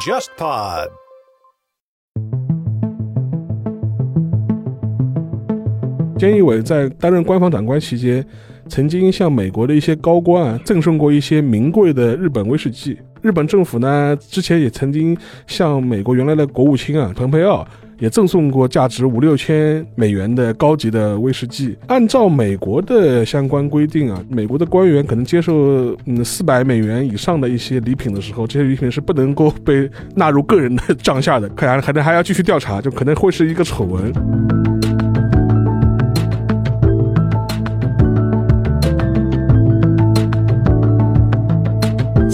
JustPod。菅义伟在担任官方长官期间，曾经向美国的一些高官啊赠送过一些名贵的日本威士忌。日本政府呢，之前也曾经向美国原来的国务卿啊蓬佩奥也赠送过价值五六千美元的高级的威士忌。按照美国的相关规定啊，美国的官员可能接受嗯四百美元以上的一些礼品的时候，这些礼品是不能够被纳入个人的账下的，可能可能还要继续调查，就可能会是一个丑闻。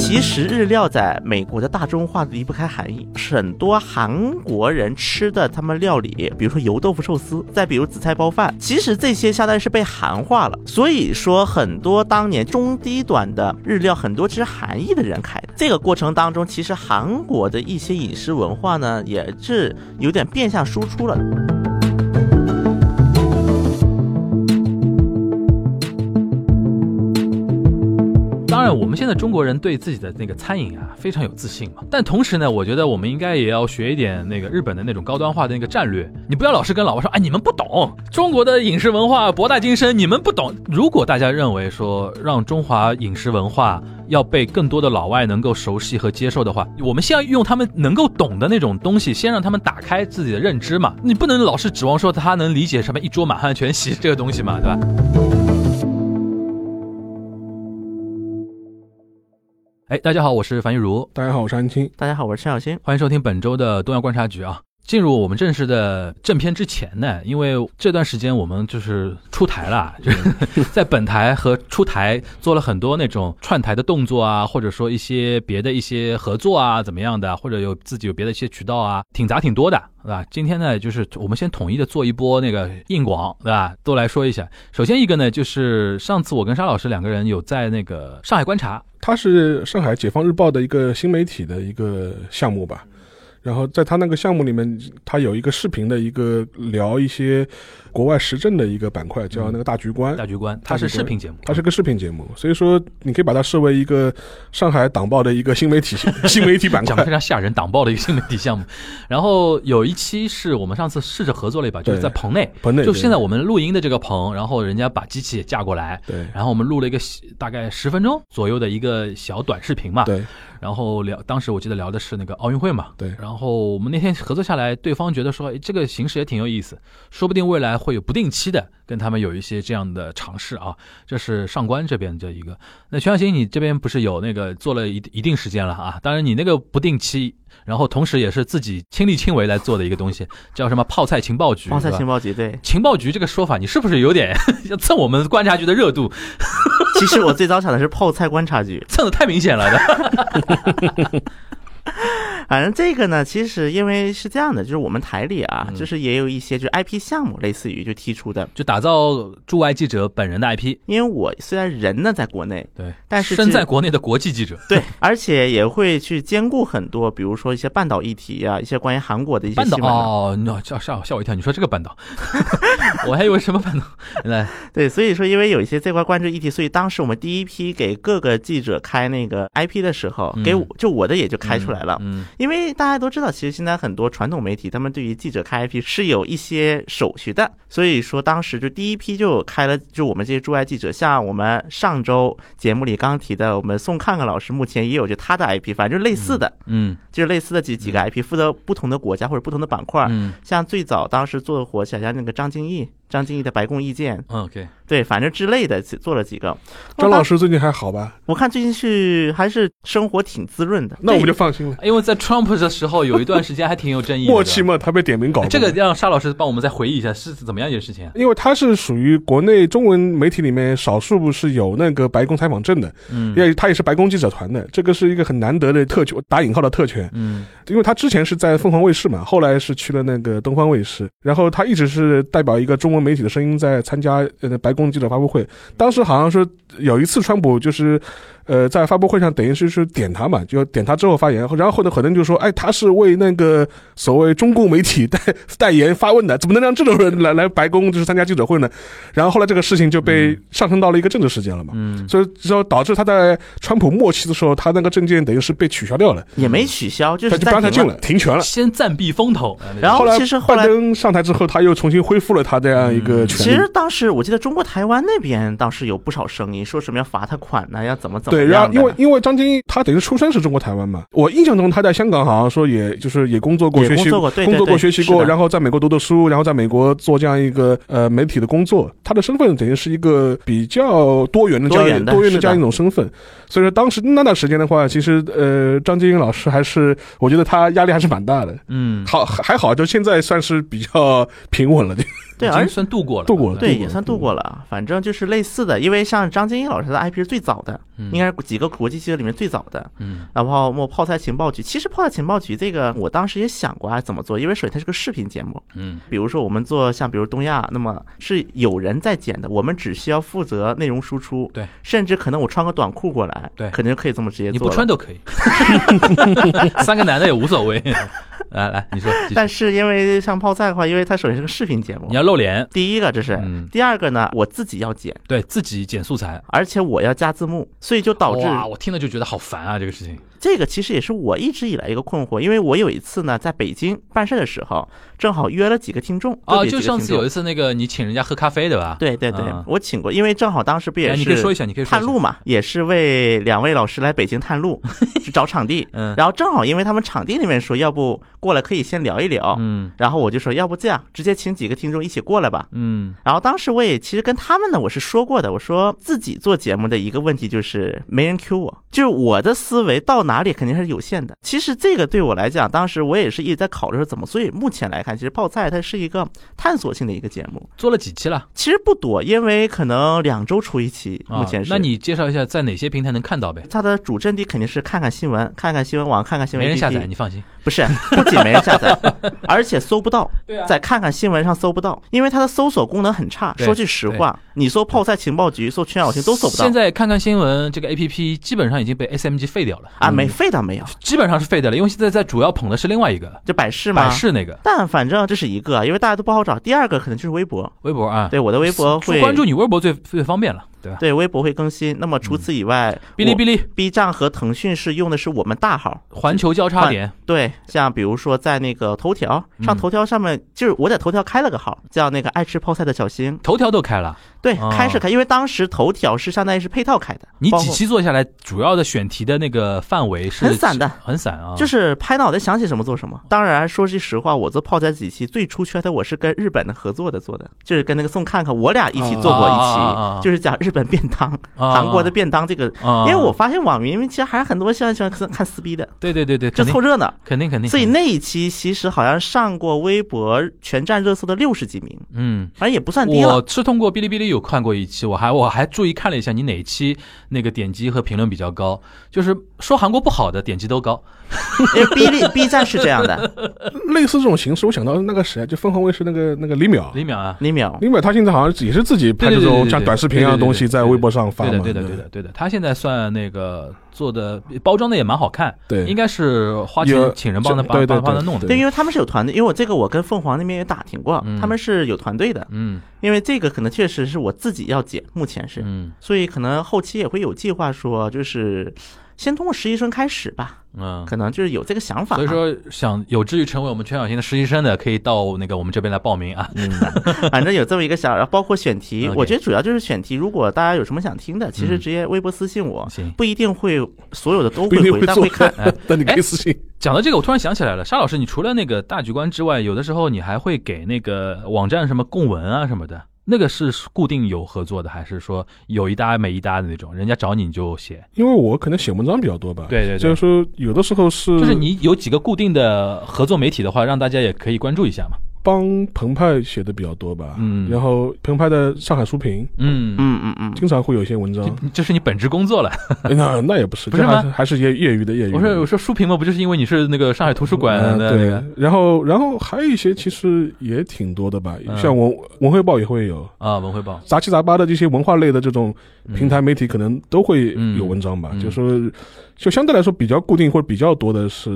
其实日料在美国的大众化离不开韩裔，很多韩国人吃的他们料理，比如说油豆腐寿司，再比如紫菜包饭，其实这些相当于是被韩化了。所以说，很多当年中低端的日料，很多是韩裔的人开的。这个过程当中，其实韩国的一些饮食文化呢，也是有点变相输出了。然，我们现在中国人对自己的那个餐饮啊非常有自信嘛。但同时呢，我觉得我们应该也要学一点那个日本的那种高端化的那个战略。你不要老是跟老外说，哎，你们不懂中国的饮食文化博大精深，你们不懂。如果大家认为说让中华饮食文化要被更多的老外能够熟悉和接受的话，我们先要用他们能够懂的那种东西，先让他们打开自己的认知嘛。你不能老是指望说他能理解什么一桌满汉全席这个东西嘛，对吧？哎，大家好，我是樊玉茹，大家好，我是安青。大家好，我是陈小新。欢迎收听本周的东亚观察局啊。进入我们正式的正片之前呢，因为这段时间我们就是出台了，就是 在本台和出台做了很多那种串台的动作啊，或者说一些别的一些合作啊，怎么样的，或者有自己有别的一些渠道啊，挺杂挺多的，对吧？今天呢，就是我们先统一的做一波那个硬广，对吧？都来说一下。首先一个呢，就是上次我跟沙老师两个人有在那个上海观察。它是上海解放日报的一个新媒体的一个项目吧，然后在他那个项目里面，他有一个视频的一个聊一些国外时政的一个板块，叫那个大局观。大局观，它是视频节目，它是个视频节目，所以说你可以把它视为一个上海党报的一个新媒体 新媒体板块，讲的非常吓人，党报的一个新媒体项目。然后有一期是我们上次试着合作了一把，就是在棚内，棚内就现在我们录音的这个棚，然后人家把机器也架过来，对，然后我们录了一个大概十分钟左右的一个小短视频嘛，对。然后聊，当时我记得聊的是那个奥运会嘛，对。然后我们那天合作下来，对方觉得说，哎，这个形式也挺有意思，说不定未来会有不定期的跟他们有一些这样的尝试啊。这是上官这边的一个。那全小新，你这边不是有那个做了一一定时间了啊？当然，你那个不定期，然后同时也是自己亲力亲为来做的一个东西，叫什么泡菜情报局？泡菜情报局，对。情报局这个说法，你是不是有点 要蹭我们观察局的热度？其实我最早想的是泡菜观察局，蹭的太明显了的。反正这个呢，其实因为是这样的，就是我们台里啊，就是也有一些就是 IP 项目，类似于就提出的，就打造驻外记者本人的 IP。因为我虽然人呢在国内，对，但是身在国内的国际记者，对，而且也会去兼顾很多，比如说一些半岛议题啊，一些关于韩国的一些半岛哦，那吓吓吓我一跳，你说这个半岛，我还以为什么半岛？来，对，所以说因为有一些这块关注议题，所以当时我们第一批给各个记者开那个 IP 的时候，给我就我的也就开出来了，嗯。因为大家都知道，其实现在很多传统媒体，他们对于记者开 IP 是有一些手续的，所以说当时就第一批就开了，就我们这些驻外记者，像我们上周节目里刚提的，我们宋看看老师目前也有就他的 IP，反正就类似的，嗯，就是类似的几几个 IP，负责不同的国家或者不同的板块，嗯，像最早当时做的火起来，像那个张敬义。张敬义的白宫意见，OK，对，反正之类的做了几个。张老师最近还好吧？我看最近是还是生活挺滋润的，那我们就放心了。因为在 Trump 的时候有一段时间还挺有争议，默契嘛，他被点名搞。这个让沙老师帮我们再回忆一下是怎么样一件事情。因为他是属于国内中文媒体里面少数是有那个白宫采访证的，嗯，因为他也是白宫记者团的，这个是一个很难得的特权，打引号的特权，嗯，因为他之前是在凤凰卫视嘛，后来是去了那个东方卫视，然后他一直是代表一个中媒体的声音在。参加白宫记者发布会，当时好像是有一次川普就是，呃，在发布会上等于是是点他嘛，就点他之后发言，然后后头很多人就说，哎，他是为那个所谓中共媒体代代言发问的，怎么能让这种人来来白宫就是参加记者会呢？然后后来这个事情就被上升到了一个政治事件了嘛，嗯，所以之后导致他在川普末期的时候，他那个证件等于是被取消掉了，也没取消，就是他就不让他进了，。停权了。先暂避风头，然后后来其实后来拜登上台之后，他又重新恢复了他这样一个权利。其实当时我记得中国台湾那边当时有不少声音，说什么要罚他款呢，要怎么怎么对，然。后因为因为张晶他等于出生是中国台湾嘛，我印象中他在香港好像说也就是也工作过、学习工作过工作过、学习过，然后在美国读的书，然后在美国做这样一个呃媒体的工作，他的身份等于是一个比较多元的这样多元的是的多元的这样一种身份。所以说当时那段时间的话，其实呃张晶老师还是我觉得他压力还是蛮大的。嗯，好还好，就现在算是比较平稳了。对，已而经算度过了，度过了对也算度过了。反正就是类似的，因为像张金英老师的 IP 是最早的，嗯应该是几个国际记者里面最早的。嗯然后我泡菜情报局，其实泡菜情报局这个我当时也想过啊怎么做，因为首先它是个视频节目，嗯比如说我们做像比如东亚，那么是有人在剪的，我们只需要负责内容输出，对，甚至可能我穿个短裤过来，对肯定就可以这么直接你做你。不穿都可以，三个男的也无所谓。来来，你说，但是因为像泡菜的话，因为它首先是个视频节目。你，要露脸，第一个这是，嗯，第二个呢我自己要剪，对自己剪素材，而且我要加字幕，所以就导致哇，我听了就觉得好烦啊，这个事情。这个其实也是我一直以来一个困惑，因为我有一次呢在北京办事的时候，正好约了几个听众啊，就上次有一次那个你请人家喝咖啡对吧？对对对啊，我请过，因为正好当时不也哎，是你可以说一下，你可以探路嘛，也是为两位老师来北京探路，去找场地。嗯然后正好因为他们场地那边说，要不过来可以先聊一聊。嗯然后我就说，要不这样，直接请几个听众一起过来吧。嗯然后当时我也其实跟他们呢，我是说过的，我说自己做节目的一个问题就是没人 Q 我，就是我的思维到哪里肯定是有限的。其实这个对我来讲，当时我也是一直在考虑说怎么。所以目前来看，其实泡菜它是一个探索性的一个节目，做了几期了？其实不多，因为可能两周出一期，啊目前是。那你介绍一下在哪些平台能看到呗？它的主阵地肯定是看看新闻，看看新闻网，看看新闻。没人下载，你放心。不是，不仅没人下载，而且搜不到。对啊在看看新闻上搜不到，因为它的搜索功能很差。说句实话，你搜泡菜情报局、搜全小星都搜不到现。在看看新闻这个 A P P 基本上已经被 S M G 废掉了，啊，没废倒没有，基本上是废掉了，因为现在在主要捧的是另外一个就百事嘛。百事那个但反正这是一个，因为大家都不好找。第二个可能就是微博，微博啊，对我的微博会关注你微博最最方便了，对吧？对微博会更新。那么除此以外，哔哩哔哩、B 站和腾讯是用的是我们大号。环球交叉点，对，像比如说在那个头条上，嗯头条上面就是我在头条开了个号，叫那个爱吃泡菜的小新。头条都开了。对哦，开是开，因为当时头条是相当于是配套开的，你几期做下来，主要的选题的那个范围是很散的，很散啊。就是拍脑袋想起什么做什么。当然，说句实话，我做泡菜几期最出圈的，我是跟日本的合作的做的，就是跟那个宋看看，我俩一起做过一期，就是讲日本便当、啊韩国的便当这个。啊，因为我发现网民其实还是很多喜欢喜欢看看撕逼的，对对对对，就凑热闹。肯定肯定，所以那一期其实好像上过微博全站热搜的六十几名，嗯。反正也不算低了我。是通过哔哩哔哩有看过一期，我还我还注意看了一下你哪期那个点击和评论比较高，就是说韩国不好的点击都高。因为 B 站 B 站是这样的，类似这种形式，我想到那个谁，就凤凰卫视那个那个李淼，李淼啊，李淼李淼他现在好像也是自己拍这种像短视频一样的东西在微博上发嘛，对的对的对的对的，他现在算那个做的包装的也蛮好看，对应该是花钱请人帮他帮对对对帮帮他弄的。对，因为他们是有团队，因为我这个我跟凤凰那边也打听过嗯，他们是有团队的，嗯因为这个可能确实是我自己要剪，目前是，嗯所以可能后期也会有计划说，就是先通过实习生开始吧，嗯。可能就是有这个想法啊。所以说，想有志于成为我们全小新的实习生的，可以到那个我们这边来报名啊。嗯，反正有这么一个想，然后包括选题，我觉得主要就是选题。如果大家有什么想听的，其实嗯直接微博私信我，行，不一定会所有的都不一定会回，但做会看。哎但你可以私信。讲到这个，我突然想起来了，沙老师，你除了那个大局观之外，有的时候你还会给那个网站什么供文啊什么的，那个是固定有合作的，还是说有一搭没一搭的那种？人家找你你就写，因为我可能写文章比较多吧，对对对就是说有的时候是就是你有几个固定的合作媒体的话，让大家也可以关注一下嘛。帮澎湃写的比较多吧，嗯。然后澎湃的上海书评嗯，嗯嗯嗯，经常会有一些文章，这这是你本职工作了。哎那那也不是，不是吗？还是还是业业余的业余的。我说我说书评嘛，不就是因为你是那个上海图书馆的那个，然后然后还有一些其实也挺多的吧，嗯。像文文汇报也会有，啊文汇报。杂七杂八的这些文化类的这种平台媒体可能都会有文章吧，嗯。就说就相对来说比较固定或者比较多的是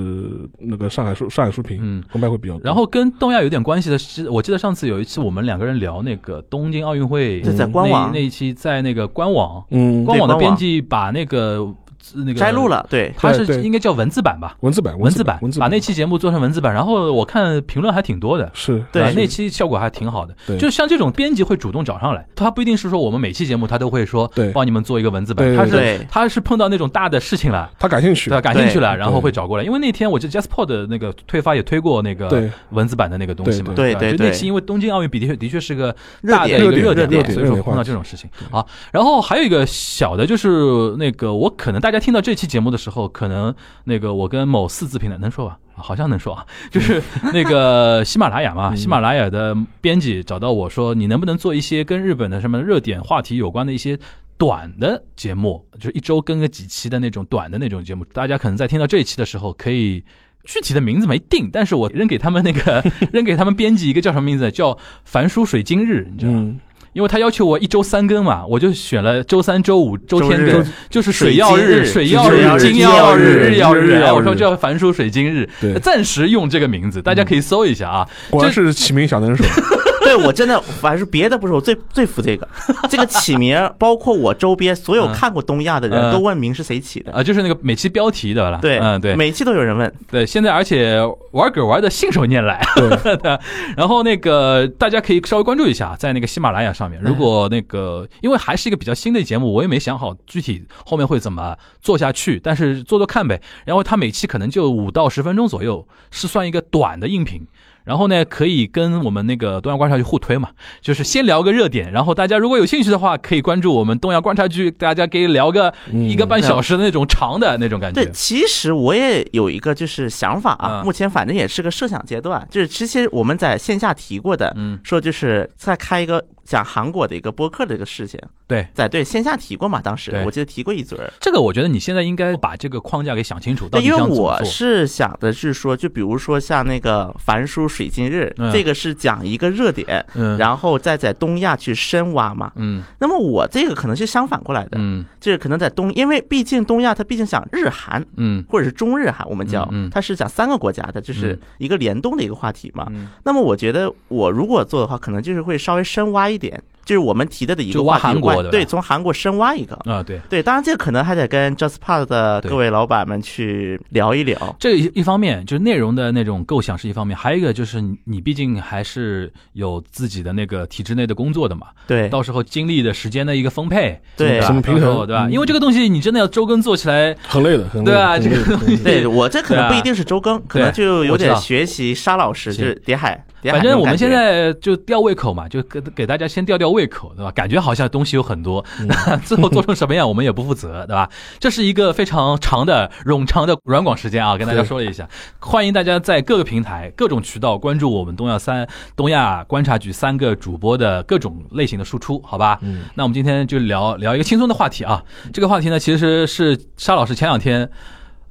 那个上海书上海书评，嗯。澎湃会比较多。然后跟东亚有点关系的是，我记得上次有一次我们两个人聊那个东京奥运会，这在官网。那那一期在那个官网，嗯，官网的编辑把那个那个摘录，了，对，它是应该叫文字版吧？文字版文字版文字把那期节目做成文字版，然后我看评论还挺多的。是对那期效果还挺好的，对。就像这种编辑会主动找上来，他不一定是说我们每期节目他都会说对。帮你们做一个文字版，他是他是碰到那种大的事情了，他感兴趣。对？，感兴趣了，然后会找过来。因为那天我记得 JustPod 的那个推发也推过那个文字版的那个东西嘛，对对对就那期因为东京奥运比的确的确是个热大的点一个热热点嘛所以说碰到这种事情。啊。然后还有一个小的，就是那个我可能大家听到这期节目的时候，可能那个我跟某四字平台能说吧。啊好像能说啊，就是那个 喜马拉雅嘛，喜马拉雅的编辑找到我说，你能不能做一些跟日本的什么热点话题有关的一些短的节目，就是一周更个几期的那种短的那种节目。大家可能在听到这一期的时候，可以具体的名字没定，但是我扔给他们那个 扔给他们编辑一个叫什么名字，叫“凡书水今日”，你知道吗？嗯，因为他要求我一周三更嘛，我就选了周三、周五、周天更，就是水曜日、水水曜日、金曜日、日曜日。我说叫凡书水晶日，对，暂时用这个名字，大家可以搜一下啊。果然是起名小能手，对我真的，反正别的不是，我最最服这个，这个起名，包括我周边所有嗯看过东亚的嗯人都问名是谁起的。啊，就是那个每期标题的了，对，嗯，对，每期都有人问。对，现在而且玩梗玩的信手拈来，对，然后那个大家可以稍微关注一下，在那个喜马拉雅上面，如果那个因为还是一个比较新的节目，我也没想好具体后面会怎么做下去，但是做做看呗。然后它每期可能就五到十分钟左右，是算一个短的音频。然后呢，可以跟我们那个东亚观察局互推嘛，就是先聊个热点，然后大家如果有兴趣的话，可以关注我们东亚观察局，大家可以聊个嗯一个半小时的那种长的那种感觉对，。其实我也有一个就是想法啊，嗯目前反正也是个设想阶段，就是之前我们在线下提过的，嗯，说就是再开一个讲韩国的一个播客的一个事情，对，在对线下提过嘛，当时我记得提过一嘴儿。这个我觉得你现在应该把这个框架给想清楚，因为我。是想的是说，就比如说像那个凡书水晶日，嗯这个是讲一个热点，嗯，然后再在东亚去深挖嘛。嗯那么我这个可能是相反过来的，嗯就是可能在东，因为毕竟东亚它毕竟讲日韩嗯或者是中日韩，我们叫嗯嗯它是讲三个国家的，就是一个联动的一个话题嘛。嗯，那么我觉得我如果做的话，可能就是会稍微深挖一点，就是我们提的的一个挖个话题韩国的对，从韩国深挖一个。啊对。对，当然这个可能还得跟 JustPod 的各位老板们去聊一聊。这一一方面就是内容的那种构想是一方面，还有一个就是你你毕竟还是有自己的那个体制内的工作的嘛，对，到时候精力的时间的一个分配，对吧怎么平衡对吧？嗯因为这个东西你真的要周更做起来，很累的，很累的对啊这个对我这可能不一定是周更，可能就有点学习沙老师，就是叠海。反正我们现在就吊胃口嘛，就给给大家先吊吊胃口，对吧？感觉好像东西有很多，最后做成什么样我们也不负责，对吧？这是一个非常长的冗长的软广时间啊，跟大家说了一下，欢迎大家在各个平台、各种渠道关注我们东亚三东亚观察局三个主播的各种类型的输出，好吧？嗯那我们今天就聊聊一个轻松的话题啊，这个话题呢其实是沙老师前两天。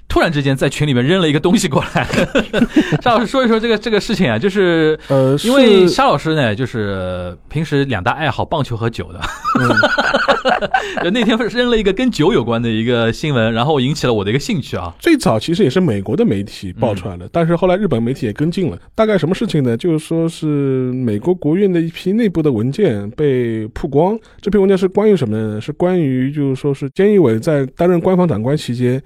突然之间在群里面扔了一个东西过来，沙老师说一说这个这个事情啊，就是呃，因为沙老师呢，就是平时两大爱好棒球和酒的，就 那天扔了一个跟酒有关的一个新闻，然后引起了我的一个兴趣啊。最早其实也是美国的媒体爆出来的，但是后来日本媒体也跟进了。大概什么事情呢？就是说是美国国务院的一批内部的文件被曝光。这篇文件是关于什么呢？是关于就是说是菅义伟在担任官方长官期间。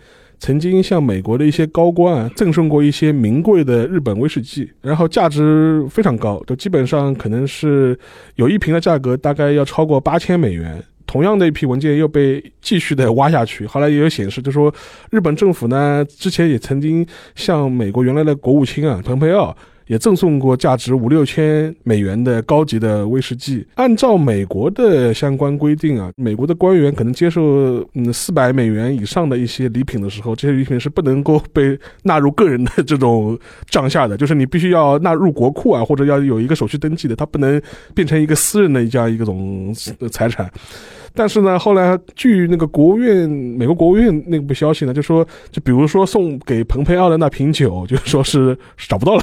曾经向美国的一些高官啊赠送过一些名贵的日本威士忌，然后价值非常高，就基本上可能是有一瓶的价格大概要超过八千美元。同样的一批文件又被继续的挖下去，后来也有显示，就说日本政府呢之前也曾经向美国原来的国务卿啊蓬佩奥也赠送过价值五六千美元的高级的威士忌。按照美国的相关规定啊，美国的官员可能接受嗯四百美元以上的一些礼品的时候，这些礼品是不能够被纳入个人的这种账下的，就是你必须要纳入国库啊，或者要有一个手续登记的，它不能变成一个私人的这样一个种财产。但是呢，后来据那个国务院美国国务院那部消息呢，就说，就比如说送给蓬佩奥的那瓶酒，就说是找不到了，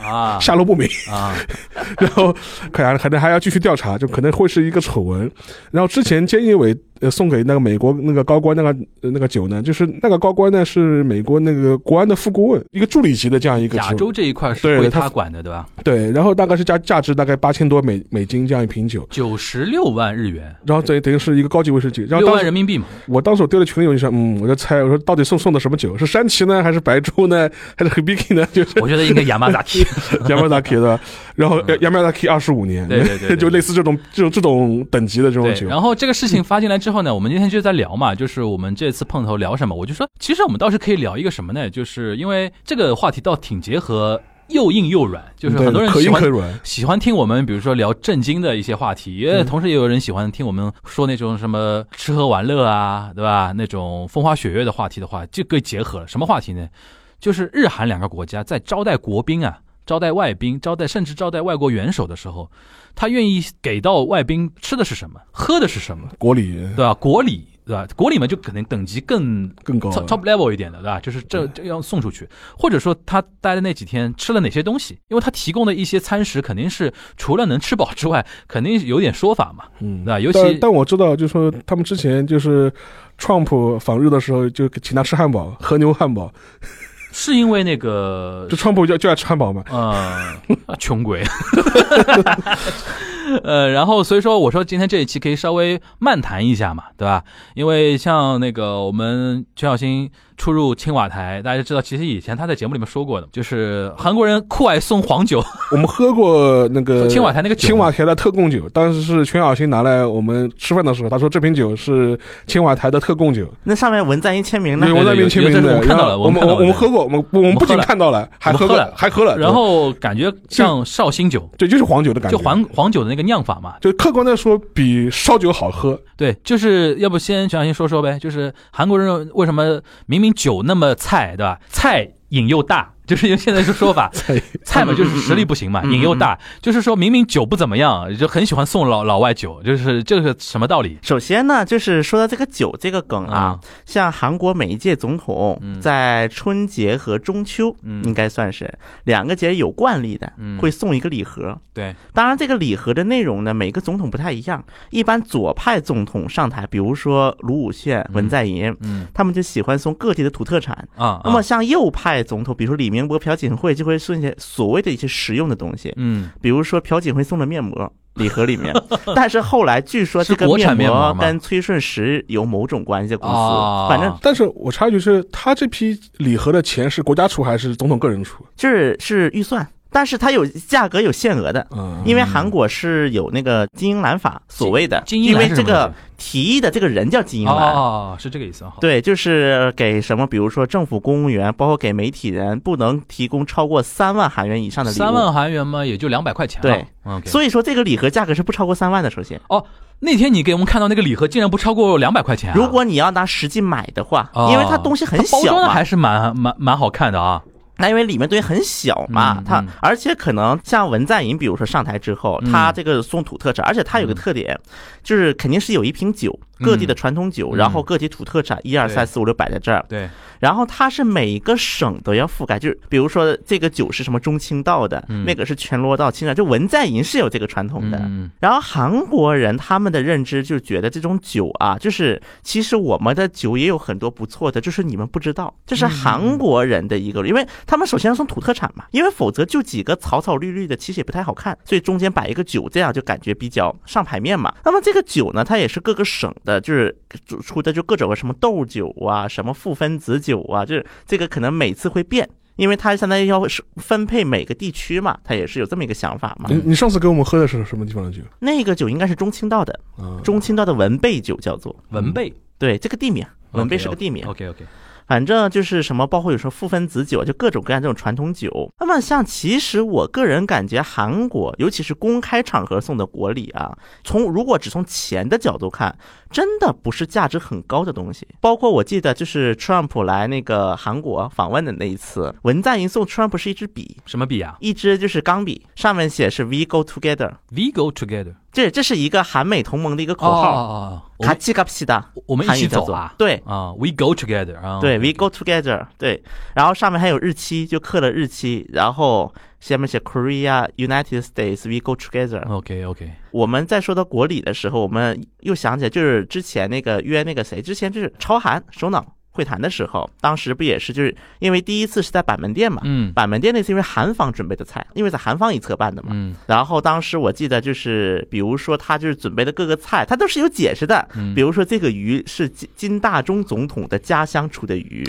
啊下落不明。啊，然后可能可能还要继续调查，就可能会是一个丑闻。然后之前菅义伟呃送给那个美国那个高官那个呃那个酒呢，就是那个高官呢是美国那个国安的副顾问，一个助理级的这样一个职亚洲这一块是归对他他管的，对吧？对，然后大概是价价值大概八千多美美金这样一瓶酒，九十六万日元，然后等于等于是一个高级威士忌。然后六万人民币嘛。我当时我丢在群里，我就想，嗯，我就猜，我说到底送送的什么酒？是山崎呢，还是白猪呢，还是 Hibiki 呢？就是我觉得应该雅马达提。Yamazaki 的，然后嗯 Yamazaki 二十五年，对对对对 就类似这种这种这种等级的这种，酒。然后这个事情发进来之后呢，我们今天就在聊嘛，就是我们这次碰头聊什么，我就说，其实我们倒是可以聊一个什么呢？就是因为这个话题倒挺结合又硬又软，就是很多人喜欢可可软，喜欢听我们，比如说聊震惊的一些话题，也嗯同时也有人喜欢听我们说那种什么吃喝玩乐啊，对吧？那种风花雪月的话题的话，就可以结合了。什么话题呢？就是日韩两个国家在招待国宾啊、招待外宾、招待甚至招待外国元首的时候，他愿意给到外宾吃的是什么，喝的是什么，国礼对吧？国礼。对吧？国礼嘛，就可能等级更更高 top level 一点的，对吧？就是这这要送出去，或者说他待的那几天吃了哪些东西，因为他提供的一些餐食肯定是除了能吃饱之外，肯定有点说法嘛，嗯对吧？尤其但但我知道，就是说他们之前就是 Trump 访日的时候，就请他吃汉堡，和牛汉堡。是因为那个就 Trump 就就爱吃汉堡嘛。呃，穷鬼。呃，然后所以说我说今天这一期可以稍微漫谈一下嘛，对吧？因为像那个我们全小新出入青瓦台，大家知道，其实以前他在节目里面说过的，就是韩国人酷爱送黄酒，我们喝过那个青瓦台那个酒青瓦台的特供酒，当时是全小新拿来我们吃饭的时候，他说这瓶酒是青瓦台的特供酒，那上面文在寅签名呢对，？文在寅签名的。我看到了我们我们我们喝过，我们我们不仅看到了，还喝了还喝了，然后感觉像绍兴酒，对，就是黄酒的感觉，就黄黄酒的那个酿法嘛。就客观的说比烧酒好喝。对，就是要不先全小新说说呗，就是韩国人为什么明明酒那么菜，对吧？菜瘾又大，就是用现在这说法，菜菜嘛就是实力不行嘛，嗯瘾又大，就是说明明酒不怎么样，就很喜欢送老老外酒，就是这个什么道理？首先呢，就是说到这个酒这个梗啊，像韩国每一届总统嗯在春节和中秋，嗯应该算是两个节有惯例的，嗯会送一个礼盒。对，当然，这个礼盒的内容呢，每个总统不太一样。一般左派总统上台，比如说卢武铉、文在寅，嗯他们就喜欢送各地的土特产。啊，那么啊像右派总统，比如说李明博、朴槿惠，就会送一些所谓的一些实用的东西，嗯比如说朴槿惠送的面膜。礼盒里面，但是后来据说这个是国产面膜跟崔顺实有某种关系的公司，哦反正但是我插一句是，他这批礼盒的钱是国家出还是总统个人出？就是是预算，但是它有价格有限额的，嗯，因为韩国是有那个金英兰法所谓的，因为这个提议的这个人叫金英哦兰。哦，是这个意思哈。对，就是给什么，比如说政府公务员，包括给媒体人，不能提供超过三万韩元以上的礼物。三万韩元嘛，也就两百块钱。对。所以说这个礼盒价格是不超过三万的。首先，哦那天你给我们看到那个礼盒，竟然不超过两百块钱啊！如果你要拿实际买的话，哦因为它东西很小嘛，装的还是蛮蛮蛮好看的啊。那因为里面东西很小嘛，它而且可能像文在寅，比如说上台之后，嗯。他这个送土特产，而且他有个特点，就是肯定是有一瓶酒，嗯各地的传统酒，嗯。然后各地土特产一二三四五六摆在这儿，对，然后它是每个省都要覆盖，就是比如说这个酒是什么中青道的，嗯。那个是全罗道、青岛，就文在寅是有这个传统的。嗯。然后韩国人他们的认知就觉得这种酒啊，就是其实我们的酒也有很多不错的，就是你们不知道，这是韩国人的一个，因为他们首先要送土特产嘛，因为否则就几个草草绿绿的，其实也不太好看，所以中间摆一个酒，这样就感觉比较上牌面嘛。那么这个酒呢，它也是各个省的，就是出的就各种什么豆酒啊，什么负分子酒啊，就是这个可能每次会变。因为它相当于要是分配每个地区嘛，它也是有这么一个想法嘛。你你上次给我们喝的是什么地方的酒？那个酒应该是中青道的，啊，中青道的文贝酒叫做，文贝对，这个地名，文贝是个地名。OK OK，反正就是什么，包括有时候复分子酒，就各种各样这种传统酒。那么像其实我个人感觉，韩国尤其是公开场合送的国礼啊，从如果只从钱的角度看，真的不是价值很高的东西。包括我记得就是 Trump 来那个韩国访问的那一次，文在寅送 Trump 是一支笔，什么笔啊一支就是钢笔，上面写是 We Go Together，？We go together。这这是一个韩美同盟的一个口哦号。卡奇卡西达，我们一起走啊。对啊，We go together 啊。对，We go together，对，然后上面还有日期，就刻了日期，然后下面写 Korea United States，We go together。OK OK，我们在说到国礼的时候，我们又想起来，就是之前那个约那个谁，之前就是朝韩首脑会谈的时候，当时不也是就是因为第一次是在板门店嘛，嗯。板门店那次因为韩方准备的菜，因为在韩方一侧办的嘛，嗯。然后当时我记得就是，比如说他就是准备的各个菜，他都是有解释的。嗯。比如说这个鱼是金金大中总统的家乡出的鱼，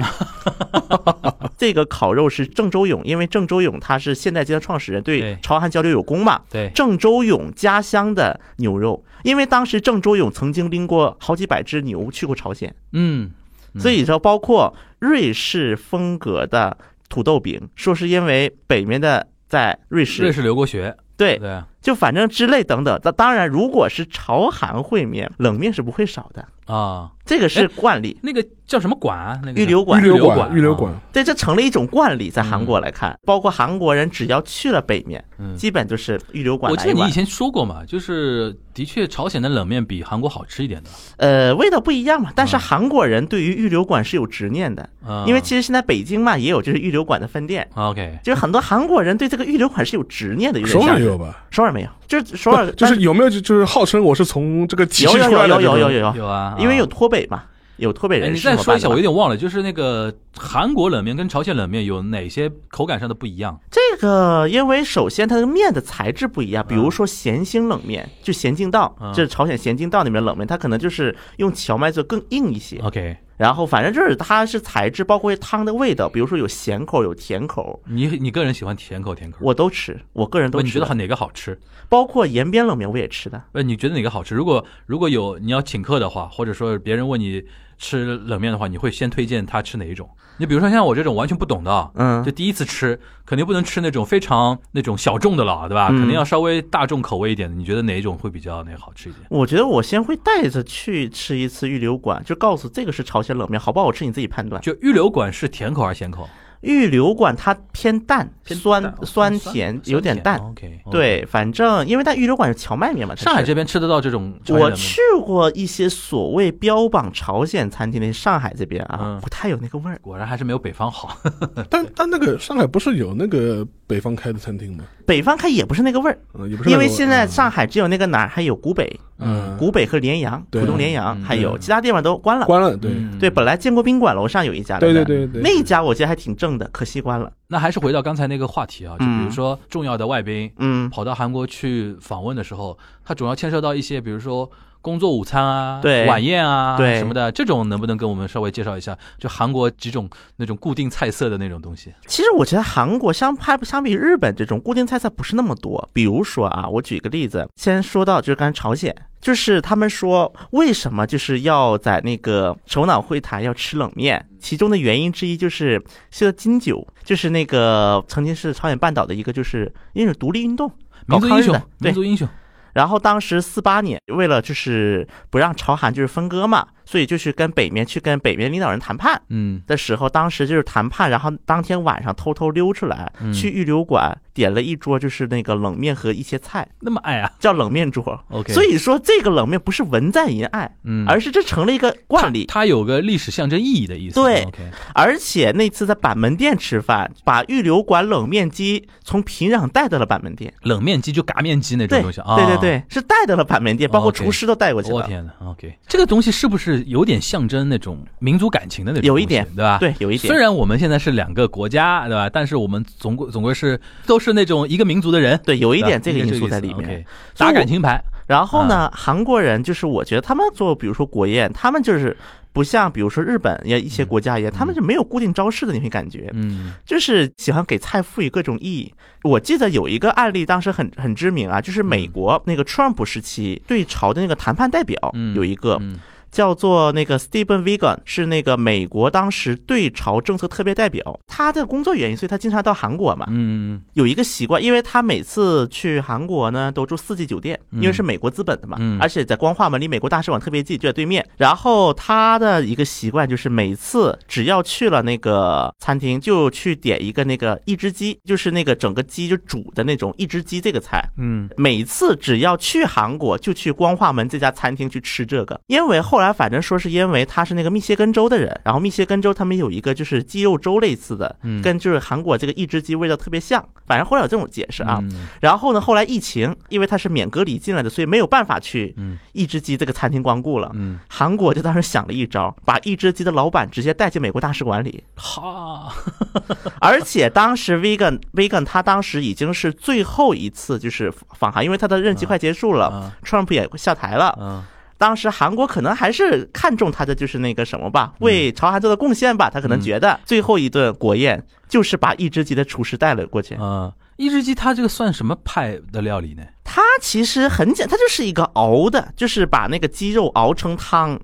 这个烤肉是郑周永，因为郑周永他是现代街的创始人，对对。朝韩交流有功嘛。对，郑周永家乡的牛肉，因为当时郑周永曾经拎过好几百只牛去过朝鲜，嗯嗯所以说包括瑞士风格的土豆饼，说是因为北面的在瑞士，瑞士留过学，对，对。啊就反正之类等等。那当然，如果是朝韩烩面，冷面是不会少的，啊，这个是惯例。那个叫什么馆啊？那个预留馆。预留馆馆，预留馆。啊，对，这成了一种惯例，在韩国来看，包括韩国人只要去了北面，嗯。基本就是预留馆。我记得你以前说过嘛，就是的确朝鲜的冷面比韩国好吃一点的，呃，味道不一样嘛，但是嗯韩国人对于预留馆是有执念的，啊因为其实现在北京嘛也有就是预留馆的分店，OK。就是很多韩国人对这个预留馆是有执念的，有点首像是尔有吧？首尔没有，就是首尔就是有没有就就是号称我是从这个体系有有出来？有有有有有有啊，因为有啊。脱北嘛，有脱北哎，人你再说一下，我有点忘了，就是那个韩国冷面跟朝鲜冷面有哪些口感上的不一样？这个，因为首先它的面的材质不一样，比如说咸兴冷面，就咸镜道嗯，这是朝鲜咸镜道里面冷面，它可能就是用荞麦做更硬一些。OK，然后反正就是它是材质，包括汤的味道，比如说有咸口有甜口，你你个人喜欢甜口甜口？我都吃，我个人都不，吃。你觉得哪个好吃？包括延边冷面我也吃的。呃，你觉得哪个好吃？如果如果有你要请客的话，或者说别人问你吃冷面的话，你会先推荐他吃哪一种？你比如说像我这种完全不懂的啊，嗯就第一次吃，肯定不能吃那种非常那种小众的了，对吧？嗯肯定要稍微大众口味一点的。你觉得哪一种会比较那个好吃一点？我觉得我先会带着去吃一次预留馆，就告诉这个是朝鲜冷面，好不好吃你自己判断。就预留馆是甜口还是咸口？预留馆它偏淡，偏酸淡酸甜，有点淡。OK，对，反正因为它预留馆是荞麦面嘛，上海这边吃得到这种我去过一些所谓标榜朝鲜餐厅的上海这边啊嗯，不太有那个味儿。果然还是没有北方好。但但那个上海不是有那个北方开的餐厅吗？北方开也不是那个味儿，因为现在嗯上海只有那个哪儿还有古北、嗯。古北和联阳、对。浦东联阳，嗯还有其他地方都关了。关了，对。嗯。对，本来建国宾馆楼上有一家对，对对对，那一家我记得还挺正的，可惜关了。那还是回到刚才那个话题啊，就比如嗯说重要的外宾嗯，跑到韩国去访问的时候，他总要牵涉到一些，比如说工作午餐啊、对。晚宴啊对。什么的，这种能不能跟我们稍微介绍一下？就韩国几种那种固定菜色的那种东西？其实我觉得韩国相拍相比日本这种固定菜色不是那么多。比如说啊，我举个例子，先说到就是刚才朝鲜，就是他们说为什么就是要在那个首脑会谈要吃冷面，其中的原因之一就是是个金九，就是那个曾经是朝鲜半岛的一个就是因为独立运动，搞民族英雄抗日的，民族英雄，然后当时四八年，为了就是不让朝韩就是分割嘛，所以就是跟北面去跟北面领导人谈判嗯的时候，当时就是谈判，然后当天晚上偷偷溜出来，嗯去预留馆点了一桌就是那个冷面和一些菜，那么爱啊叫冷面桌。，OK，所以说这个冷面不是文在寅爱，嗯，而是这成了一个惯例。它有个历史象征意义的意思。对而且那次在板门店吃饭，把预留馆冷面机从平壤带到了板门店。冷面机就嘎面机那种东西啊，对对对，是带到了板门店，包括厨师都带过去了。我天呐 o k 这个东西是不是有点象征那种民族感情的那种？有一点对吧？。对，有一点虽。然我们现在是两个国家，对吧？但是我们总归总归是都是那种一个民族的人，对，有一点这个因素在里面。打感情牌，然后呢，韩国人就是我觉得他们做，比如说国宴，他们就是不像比如说日本也一些国家一样，他们就没有固定招式的那种感觉，嗯就是喜欢给菜赋予各种意义。我记得有一个案例，当时很很知名啊，就是美国那个 Trump 时期对朝的那个谈判代表嗯，有一个，嗯叫做那个 Stephen Wigan，是那个美国当时对朝政策特别代表。他的工作原因，所以他经常到韩国嘛。嗯有一个习惯，因为他每次去韩国呢，都住四季酒店，因为是美国资本的嘛，嗯而且在光化门离美国大使馆特别近，就在对面。然后他的一个习惯就是每次只要去了那个餐厅，就去点一个那个一只鸡，就是那个整个鸡就煮的那种一只鸡这个菜。嗯每次只要去韩国，就去光化门这家餐厅去吃这个，因为后来反正说是因为他是那个密歇根州的人，然后密歇根州他们有一个就是鸡肉粥类似的，嗯。跟就是韩国这个一只鸡味道特别像，反正后来有这种解释啊。嗯。然后呢，后来疫情，因为他是免隔离进来的，所以没有办法去嗯一只鸡这个餐厅光顾了。嗯，韩国就当时想了一招，把一只鸡的老板直接带进美国大使馆里，哈，而且当时 Vegan Vegan 他当时已经是最后一次就是访韩，因为他的任期快结束了、嗯。T r u m p 也下台了。嗯当时韩国可能还是看重他的就是那个什么吧，为朝韩做的贡献吧，他可能觉得最后一顿国宴就是把一只鸡的厨师带了过去。嗯，一只鸡它这个算什么派的料理呢？它其实很简，它就是一个熬的，就是把那个鸡肉熬成汤，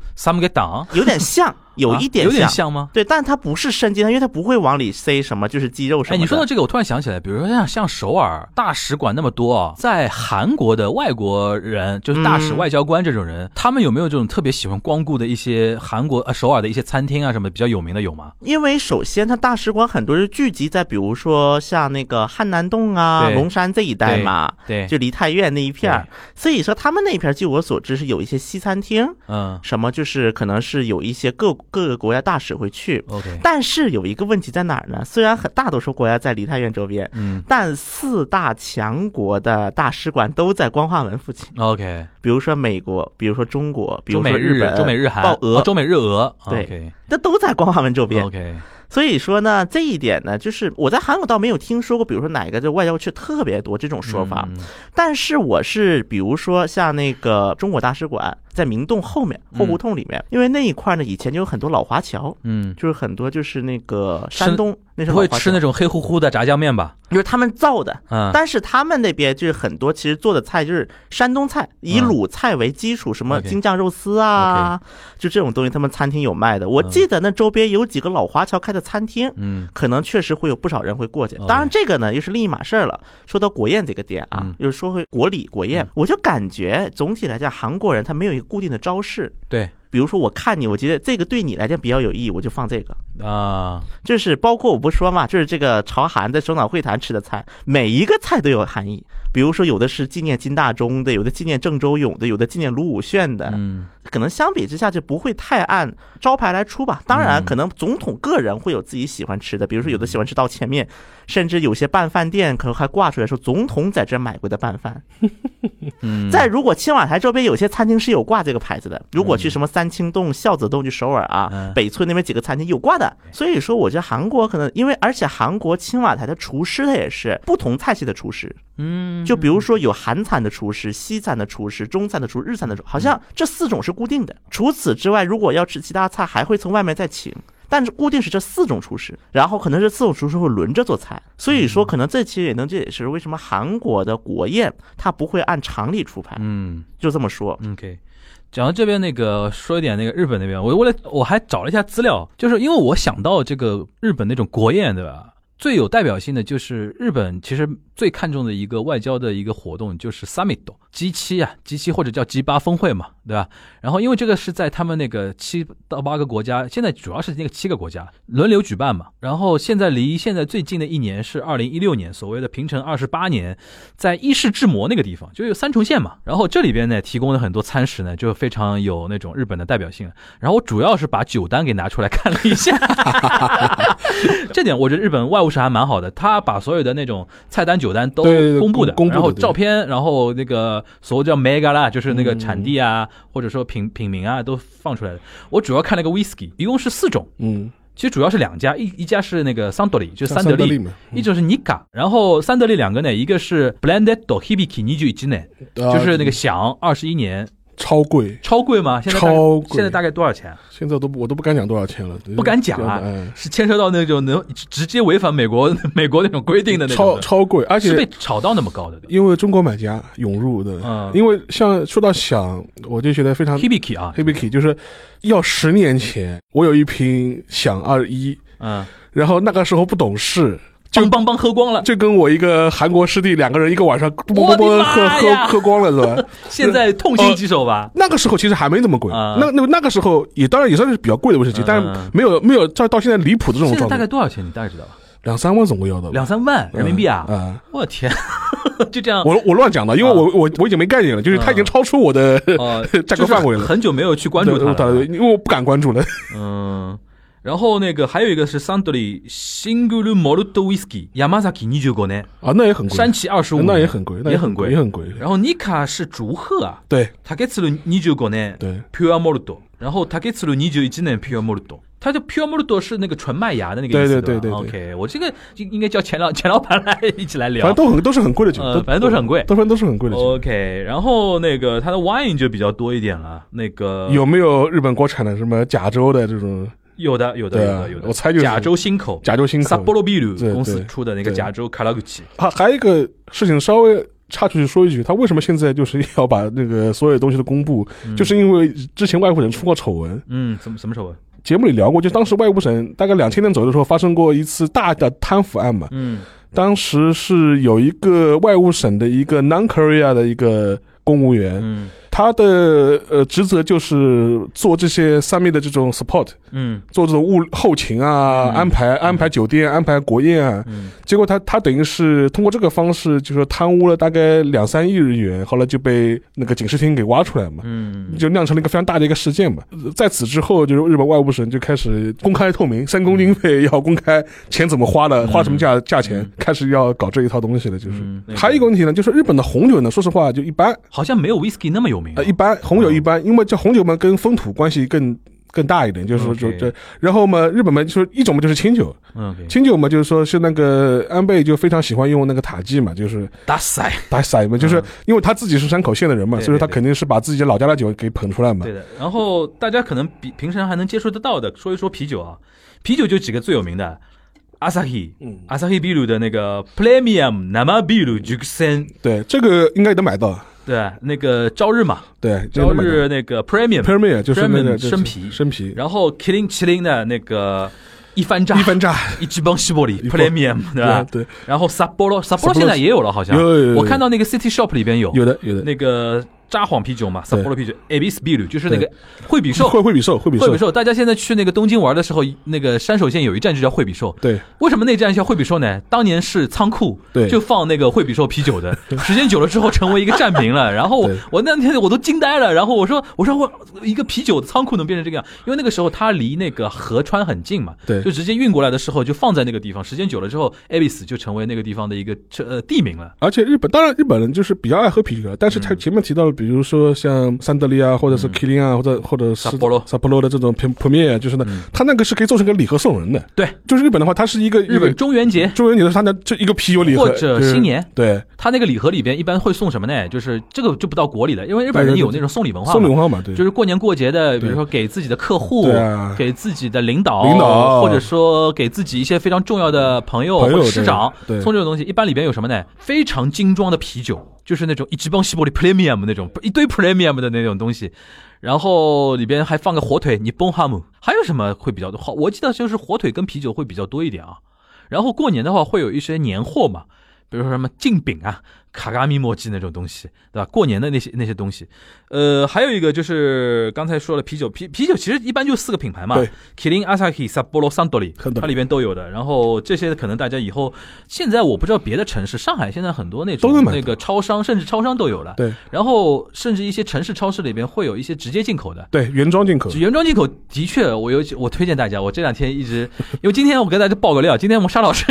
有点像，有一点啊有点像。吗？对，但它不是生鸡汤，因为它不会往里塞什么，就是鸡肉什么哎，你说到这个，我突然想起来，比如说像像首尔大使馆那么多啊，在韩国的外国人，就是大使、嗯外交官这种人，他们有没有这种特别喜欢光顾的一些韩国呃首尔的一些餐厅啊什么比较有名的有吗？因为首先它大使馆很多是聚集在，比如说像那个汉南洞啊、龙山这一带嘛，对，就梨泰院那一片儿，所以说他们那一片儿，据我所知是有一些西餐厅，嗯。什么就是可能是有一些各各个国家大使会去。，OK，但是有一个问题在哪儿呢？虽然很大多数国家在梨泰院周边，嗯。但四大强国的大使馆都在光化门附近，，OK，比如说美国，比如说中国，比如中美日本、中美日韩，报俄，哦中美日俄对这都在光化门周边。OK，所以说呢，这一点呢，就是我在韩国倒没有听说过，比如说哪个这外交去特别多这种说法，嗯。但是我是比如说像那个中国大使馆在明洞后面后胡同里面，因为那一块呢以前就有很多老华侨，嗯，就是很多就是那个山东那时候会吃那种黑乎乎的炸酱面吧？就是他们造的。嗯，但是他们那边就是很多，其实做的菜就是山东菜，以嗯鲁菜为基础，什么京酱肉丝啊，就这种东西，他们餐厅有卖的。我记得那周边有几个老华侨开的餐厅，嗯可能确实会有不少人会过去。当然，这个呢又是另一码事儿了。说到国宴这个点啊嗯，又说回国礼国宴嗯，我就感觉总体来讲，韩国人他没有一个固定的招式。对比如说，我看你，我觉得这个对你来讲比较有意义，我就放这个。啊，就是包括我不说嘛，就是这个朝韩在首脑会谈吃的菜，每一个菜都有含义。比如说，有的是纪念金大中的，有的纪念郑周永的，有的纪念卢武铉的。嗯可能相比之下就不会太按招牌来出吧。当然，嗯可能总统个人会有自己喜欢吃的，比如说有的喜欢吃刀切面，甚至有些拌饭店可能还挂出来说总统在这买过的拌饭。嗯，在如果青瓦台周边有些餐厅是有挂这个牌子的，如果去什么三清洞、孝子洞，就首尔啊嗯、北村那边几个餐厅有挂的。所以说，我觉得韩国可能因为，而且韩国青瓦台的厨师他也是不同菜系的厨师，嗯，就比如说有韩餐的厨师、西餐的厨师、中餐的厨、日餐的厨，好像这四种是固定的。除此之外，如果要吃其他菜，还会从外面再请。但是固定是这四种厨师，然后可能这四种厨师会轮着做菜，所以说可能这其实也能这也是为什么韩国的国宴它不会按常理出牌，嗯就这么说。OK。讲到这边那个，说一点那个日本那边，我为了我还找了一下资料，就是因为我想到这个日本那种国宴，对吧？最有代表性的就是日本其实最看重的一个外交的一个活动就是 summit G 七啊，G 七或者叫 G 八峰会嘛，对吧？然后因为这个是在他们那个七到八个国家，现在主要是那个七个国家轮流举办嘛。然后现在离现在最近的一年是二零一六年，所谓的平成二十八年，在伊势志摩那个地方，就有三重县嘛。然后这里边呢提供了很多餐食呢，就非常有那种日本的代表性。然后我主要是把酒单给拿出来看了一下，这点我觉得日本外务省还蛮好的，他把所有的那种菜单酒单都公布的，然后照片，然后那个所谓叫 mega 啦，就是那个嗯。产地啊，或者说品品名啊，都放出来的。我主要看了个 whisky，一共是四种，嗯，其实主要是两家，一一家是那个桑德利，就是像三得利。嘛，一种是尼卡，然后三得利两个呢，一个是 Blended Do Hibiki 二十一年，啊就是那个响二十一年，超贵，超贵吗？现在超贵现在大概多少钱？现在都不我都不敢讲多少钱了，不敢讲啊嗯，是牵涉到那种能直接违反美国 美国那种规定的那种超的，超贵，而且是被炒到那么高的。因为中国买家涌入的，嗯因为像说到想，我就觉得非常 Hibiki 啊，Hibiki，就是要十年前我有一瓶想二一，嗯，然后那个时候不懂事。就邦邦邦喝光了。就跟我一个韩国师弟两个人一个晚上啵啵啵喝喝喝光了是吧？现在痛心疾首吧？那个时候其实还没那么贵，啊那那那个时候也当然也算是比较贵的威士忌，嗯但是没有没有到到现在离谱的这种状态，大概多少钱？你大概知道吧？两三万总归要的吧，两三万人民币啊！啊！我天，就这样。我我乱讲的，因为我我我已经没概念了，就是它已经超出我的呃价格范围了很久没有去关注对它因为我不敢关注了。嗯，然后那个还有一个是 Suntory Single Malt Whisky Yamazaki 二十五年，啊，那也很贵，山崎二十五，那也很贵，那也很贵，也很贵。然后 Nika 是竹鹤啊，对。竹津る二十五年对。Pure Malt，然后竹津る二十一年 Pure Malt。它就 pure malt 是那个纯麦芽的那个意思，吧？对对对对 OK，我这个就应该叫钱老钱老板来一起来聊。反正。都很都是很贵的酒，呃反正都是很贵。都反正都是很贵的酒。OK，然后那个它的 wine 就比较多一点了，那个有没有日本国产的什么甲州的这种有的有的有的有的，我猜就是甲州新口甲州新口？Sapporo Biru 对公司出的那个对甲州卡拉古奇，还还有一个事情稍微插出去说一句，他为什么现在就是要把那个所有东西都公布？就是因为之前外务省出过丑闻，嗯，什么什么丑闻？节目里聊过，就当时外务省大概两千年左右的时候发生过一次大的贪腐案嘛。嗯当时是有一个外务省的一个 non Korea 的一个公务员，嗯他的呃职责就是做这些上面的这种 support，嗯。做这种物后勤啊，嗯。安排安排酒店，安排国宴啊。嗯。结果他他等于是通过这个方式，就是贪污了大概两三亿日元，后来就被那个警视厅给挖出来嘛。嗯。就酿成了一个非常大的一个事件嘛。呃在此之后，就是日本外务省就开始公开透明，三公经费要公开，钱怎么花的，花什么价价钱嗯，开始要搞这一套东西了。就是。嗯，还有一个问题呢，就是日本的红酒呢，说实话就一般，好像没有 whisky 那么有名啊呃，一般红酒一般，因为这红酒嘛跟风土关系更。更大一点，就是说就这，然后嘛，日本嘛，就是一种嘛就是清酒，嗯清酒嘛就是说是那个安倍就非常喜欢用那个塔基嘛，就是打塞，打塞嘛，就是嗯因为他自己是山口县的人嘛，所以说他肯定是把自己老家的酒给捧出来嘛对。的。然后大家可能比平常还能接触得到的，说一说啤酒啊，啤酒就几个最有名的。Asahi，嗯，Asahi Biru 的那个 Premium Nama Biru 熟成，对，这个应该能买到。对，那个朝日嘛，对，这朝日那个 Premium Premium 就是那是生啤生啤，然后麒麟麒麟的那个一番炸，一番炸，一击崩西玻璃一番。Premium，对吧？对，然后 Sapporo Sapporo Sapporo 现在也有了，好像。有有有有。我看到那个 City Shop 里边有。有的有的。那个札幌啤酒嘛对，Sapporo 啤酒 Abyss Biru 就是那个惠比寿。惠 惠比寿，惠比，寿，大家现在去那个东京玩的时候，那个山手线有一站就叫惠比寿。对为什么那站叫惠比寿呢？当年是仓库，对就放那个惠比寿啤酒的，时间久了之后成为一个站名了。然后我那天我都惊呆了，然后我说我说我一个啤酒的仓库能变成这个样，因为那个时候它离那个河川很近嘛，对就直接运过来的时候就放在那个地方，时间久了之后，Abyss 就成为那个地方的一个呃地名了。而且日本当然日本人就是比较爱喝啤酒，但是他前面提到了，比如说像三德利啊，或者是 Killing 啊，或者或者是 Sapporo Sapporo 的这种 p p r e 就是呢嗯，他那个是可以做成个礼盒送人的。对，就是日本的话，它是一个日本中元节。中元节的时候，它的这一个啤酒礼盒。或者就是新年。对。它那个礼盒里边一般会送什么呢？就是这个就不到国里了，因为日本人有那种送礼文化，送礼文化嘛，对，就是过年过节的，比如说给自己的客户对啊，给自己的领导，领导。或者说给自己一些非常重要的朋友或者师长对对。送这种东西，一般里边有什么呢？非常精装的啤酒，就是那种一级棒西伯利 premium 那种一堆 premium 的那种东西。然后里边还放个火腿，你崩哈姆，还有什么会比较多？好，我记得就是火腿跟啤酒会比较多一点啊。然后过年的话会有一些年货嘛，比如说什么镜饼啊、卡嘎咪墨迹那种东西，对吧？过年的那些那些东西，呃，还有一个就是刚才说了啤酒，啤啤酒其实一般就四个品牌嘛对，Kirin、Asahi、Sapporo、Suntory，Suntory 它里边都有的。然后这些可能大家以后现在我不知道别的城市，上海现在很多那种那个超商，甚至超商都有了。对然后甚至一些城市超市里边会有一些直接进口的。对原装进口，原装进口的确，我有我推荐大家。我这两天一直，因为今天我跟大家爆个料，今天我们沙老师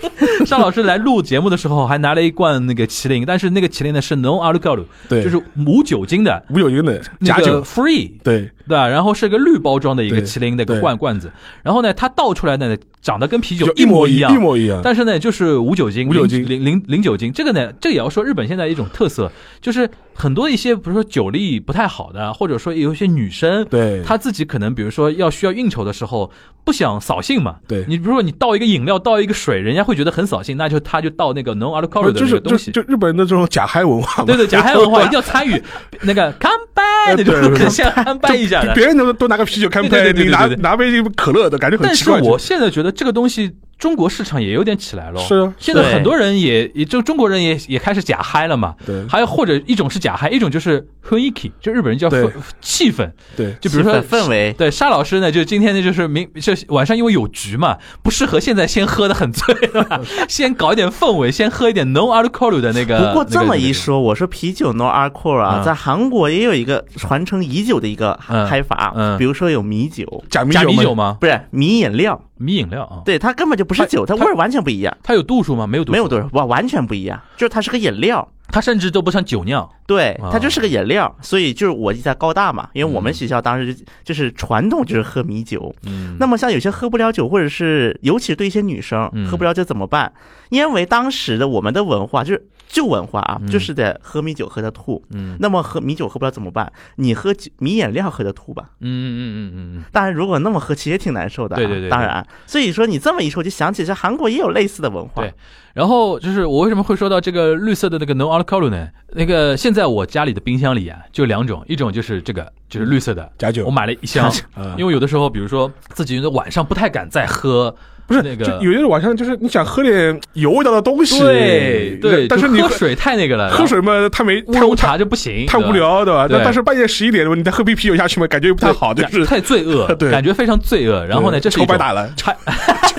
沙老师来录节目的时候，还拿了一罐那个麒麟，但是那个麒麟呢是 non alcohol，对，就是无酒精的无酒精的假酒，free，对对吧？然后是个绿包装的一个麒麟那个罐罐子，然后呢，它倒出来呢，长得跟啤酒一模一样，一模一样。但是呢，就是无酒精，无酒精零零零酒精。这个呢，这个也要说日本现在一种特色，就是很多一些，比如说酒力不太好的，或者说有一些女生，对，她自己可能比如说要需要应酬的时候，不想扫兴嘛。对你比如说你倒一个饮料，倒一个水，人家会觉得很扫兴，那就他就倒那个 non alcohol 的个东西。就日本人的这种假嗨文化嘛，对对，假嗨文化 一定要参与那个干杯，那对对对种很像干杯一下的。别人都都拿个啤酒干杯，对对对对你拿拿杯可乐的感觉很但奇怪。是我现在觉得这个东西，中国市场也有点起来了。是啊现在很多人也也就中国人也也开始假嗨了嘛。对还有或者一种是假嗨，一种就是雰囲気，就日本人叫氛气氛。对就比如说氛氛围对沙老师呢，就今天呢，就是明就晚上因为有局嘛，不适合现在先喝的很醉，对吧？先搞一点氛围，先喝一点 no alcohol 的那个。不过这么一，说，我说啤酒 no alcohol 啊，嗯在韩国也有一个传承已久的一个嗯嗨法嗯，比如说有米酒，假米酒，吗？不是米饮料，米饮料啊，对，它根本就不是酒，它它味儿完全不一样，它有度数吗？没有度数，没有度数。完，完全不一样，就是它是个饮料。它甚至都不像酒酿。对啊，它就是个饮料，所以就是我在高大嘛，因为我们嗯学校当时就就是传统就是喝米酒。嗯，那么像有些喝不了酒，或者是尤其是对一些女生嗯喝不了酒怎么办？因为当时的我们的文化就是旧文化啊嗯，就是得喝米酒喝的吐。嗯那么喝米酒喝不了怎么办？你喝米饮料喝的吐吧。嗯嗯嗯嗯嗯当然，如果那么喝，其实也挺难受的啊。对对对对当然，所以说你这么一说，我就想起这韩国也有类似的文化。对然后就是我为什么会说到这个绿色的那个 no alcohol 呢？那个现在我家里的冰箱里啊，就两种，一种就是这个就是绿色的，假酒我买了一箱，啊，因为有的时候比如说自己晚上不太敢再喝，不是那个就有些晚上就是你想喝点有味道的东西，对对，但是你喝水太那个了，喝水嘛，太没乌龙太太茶就不行，太无。聊，对吧？对但但是半夜十一点，你再喝杯啤酒下去嘛，感觉又不太好，就是太罪恶，对感觉非常罪恶。然后呢，这是一种抽白打了，还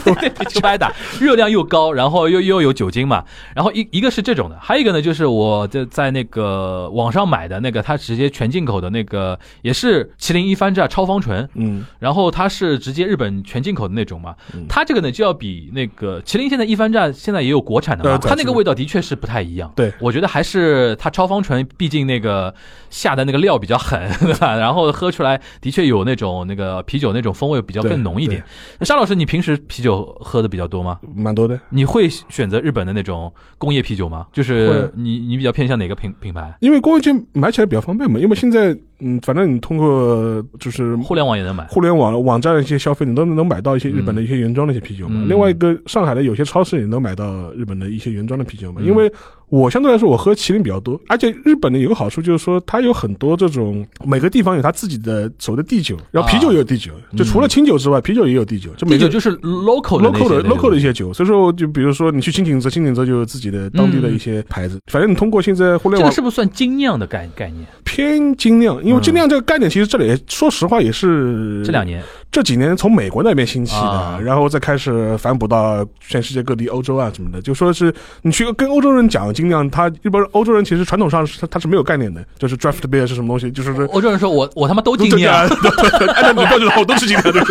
对球白打，热量又高，然后又又有酒精嘛。然后一一个是这种的，还有一个呢，就是我在在那个网上买的那个，它直接全进口的那个，也是麒麟一番榨超芳醇，嗯，然后它是直接日本全进口的那种嘛嗯。它这个呢就要比那个麒麟现在一番榨现在也有国产的嘛，呃它那个味道的确是不太一样。对我觉得还是它超方醇，毕竟那个下的那个料比较狠，对吧？然后喝出来的确有那种那个啤酒那种风味比较更浓一点。那沙老师，你平时啤酒喝的比较多吗？蛮多的。你会选择日本的那种工业啤酒吗？就是你你比较偏向哪个品品牌？因为工业店买起来比较方便嘛，因为现在嗯，反正你通过就是互联网也能买。互联网网站的一些消费，你都能买到一些日本的一些原装的一些啤酒嘛。嗯另外一个，上海的有些超市也能买到日本的一些原装的啤酒嘛。嗯因为我相对来说我喝麒麟比较多，而且日本的有个好处就是说，它有很多这种每个地方有它自己的所谓的地酒，然后啤酒也有地酒，就除了清酒之外，啤酒也有地酒，就每个嗯啤酒就是 local 的 local 的 local 的一些酒，所以说就比如说你去清景泽，清景泽就有自己的当地的一些牌子，反正你通过现在互联网这个是不是算精酿的概概念？偏精酿，因为嗯精酿这个概念其实这里也说实话也是这两年这几年从美国那边兴起的，啊然后再开始反哺到全世界各地、欧洲啊什么的。就说是你去跟欧洲人讲尽量，他一般欧洲人其实传统上是他他是没有概念的，就是 draft beer 是什么东西，就是说。欧洲人说我我他妈都都精酿，对对对按照你标准的话，我都是对不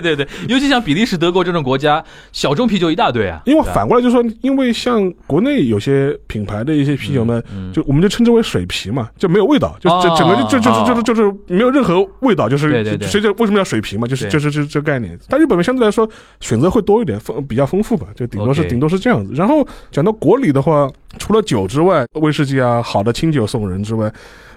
对？对尤其像比利时、德国这种国家，小众啤酒一大堆啊。因为反过来就说，因为像国内有些品牌的一些啤酒呢，嗯就我们就称之为水啤嘛，就没有味道，就哦这整个就就就就就是没有任何味道，就是对对对所以这为什么要水啤嘛，就是对就是这这个概念。但日本相对来说选择会多一点，丰比较丰富吧，就顶多是顶多是这样子。然后讲到国礼的话，除了酒之外，威士忌啊，好的清酒送人之外。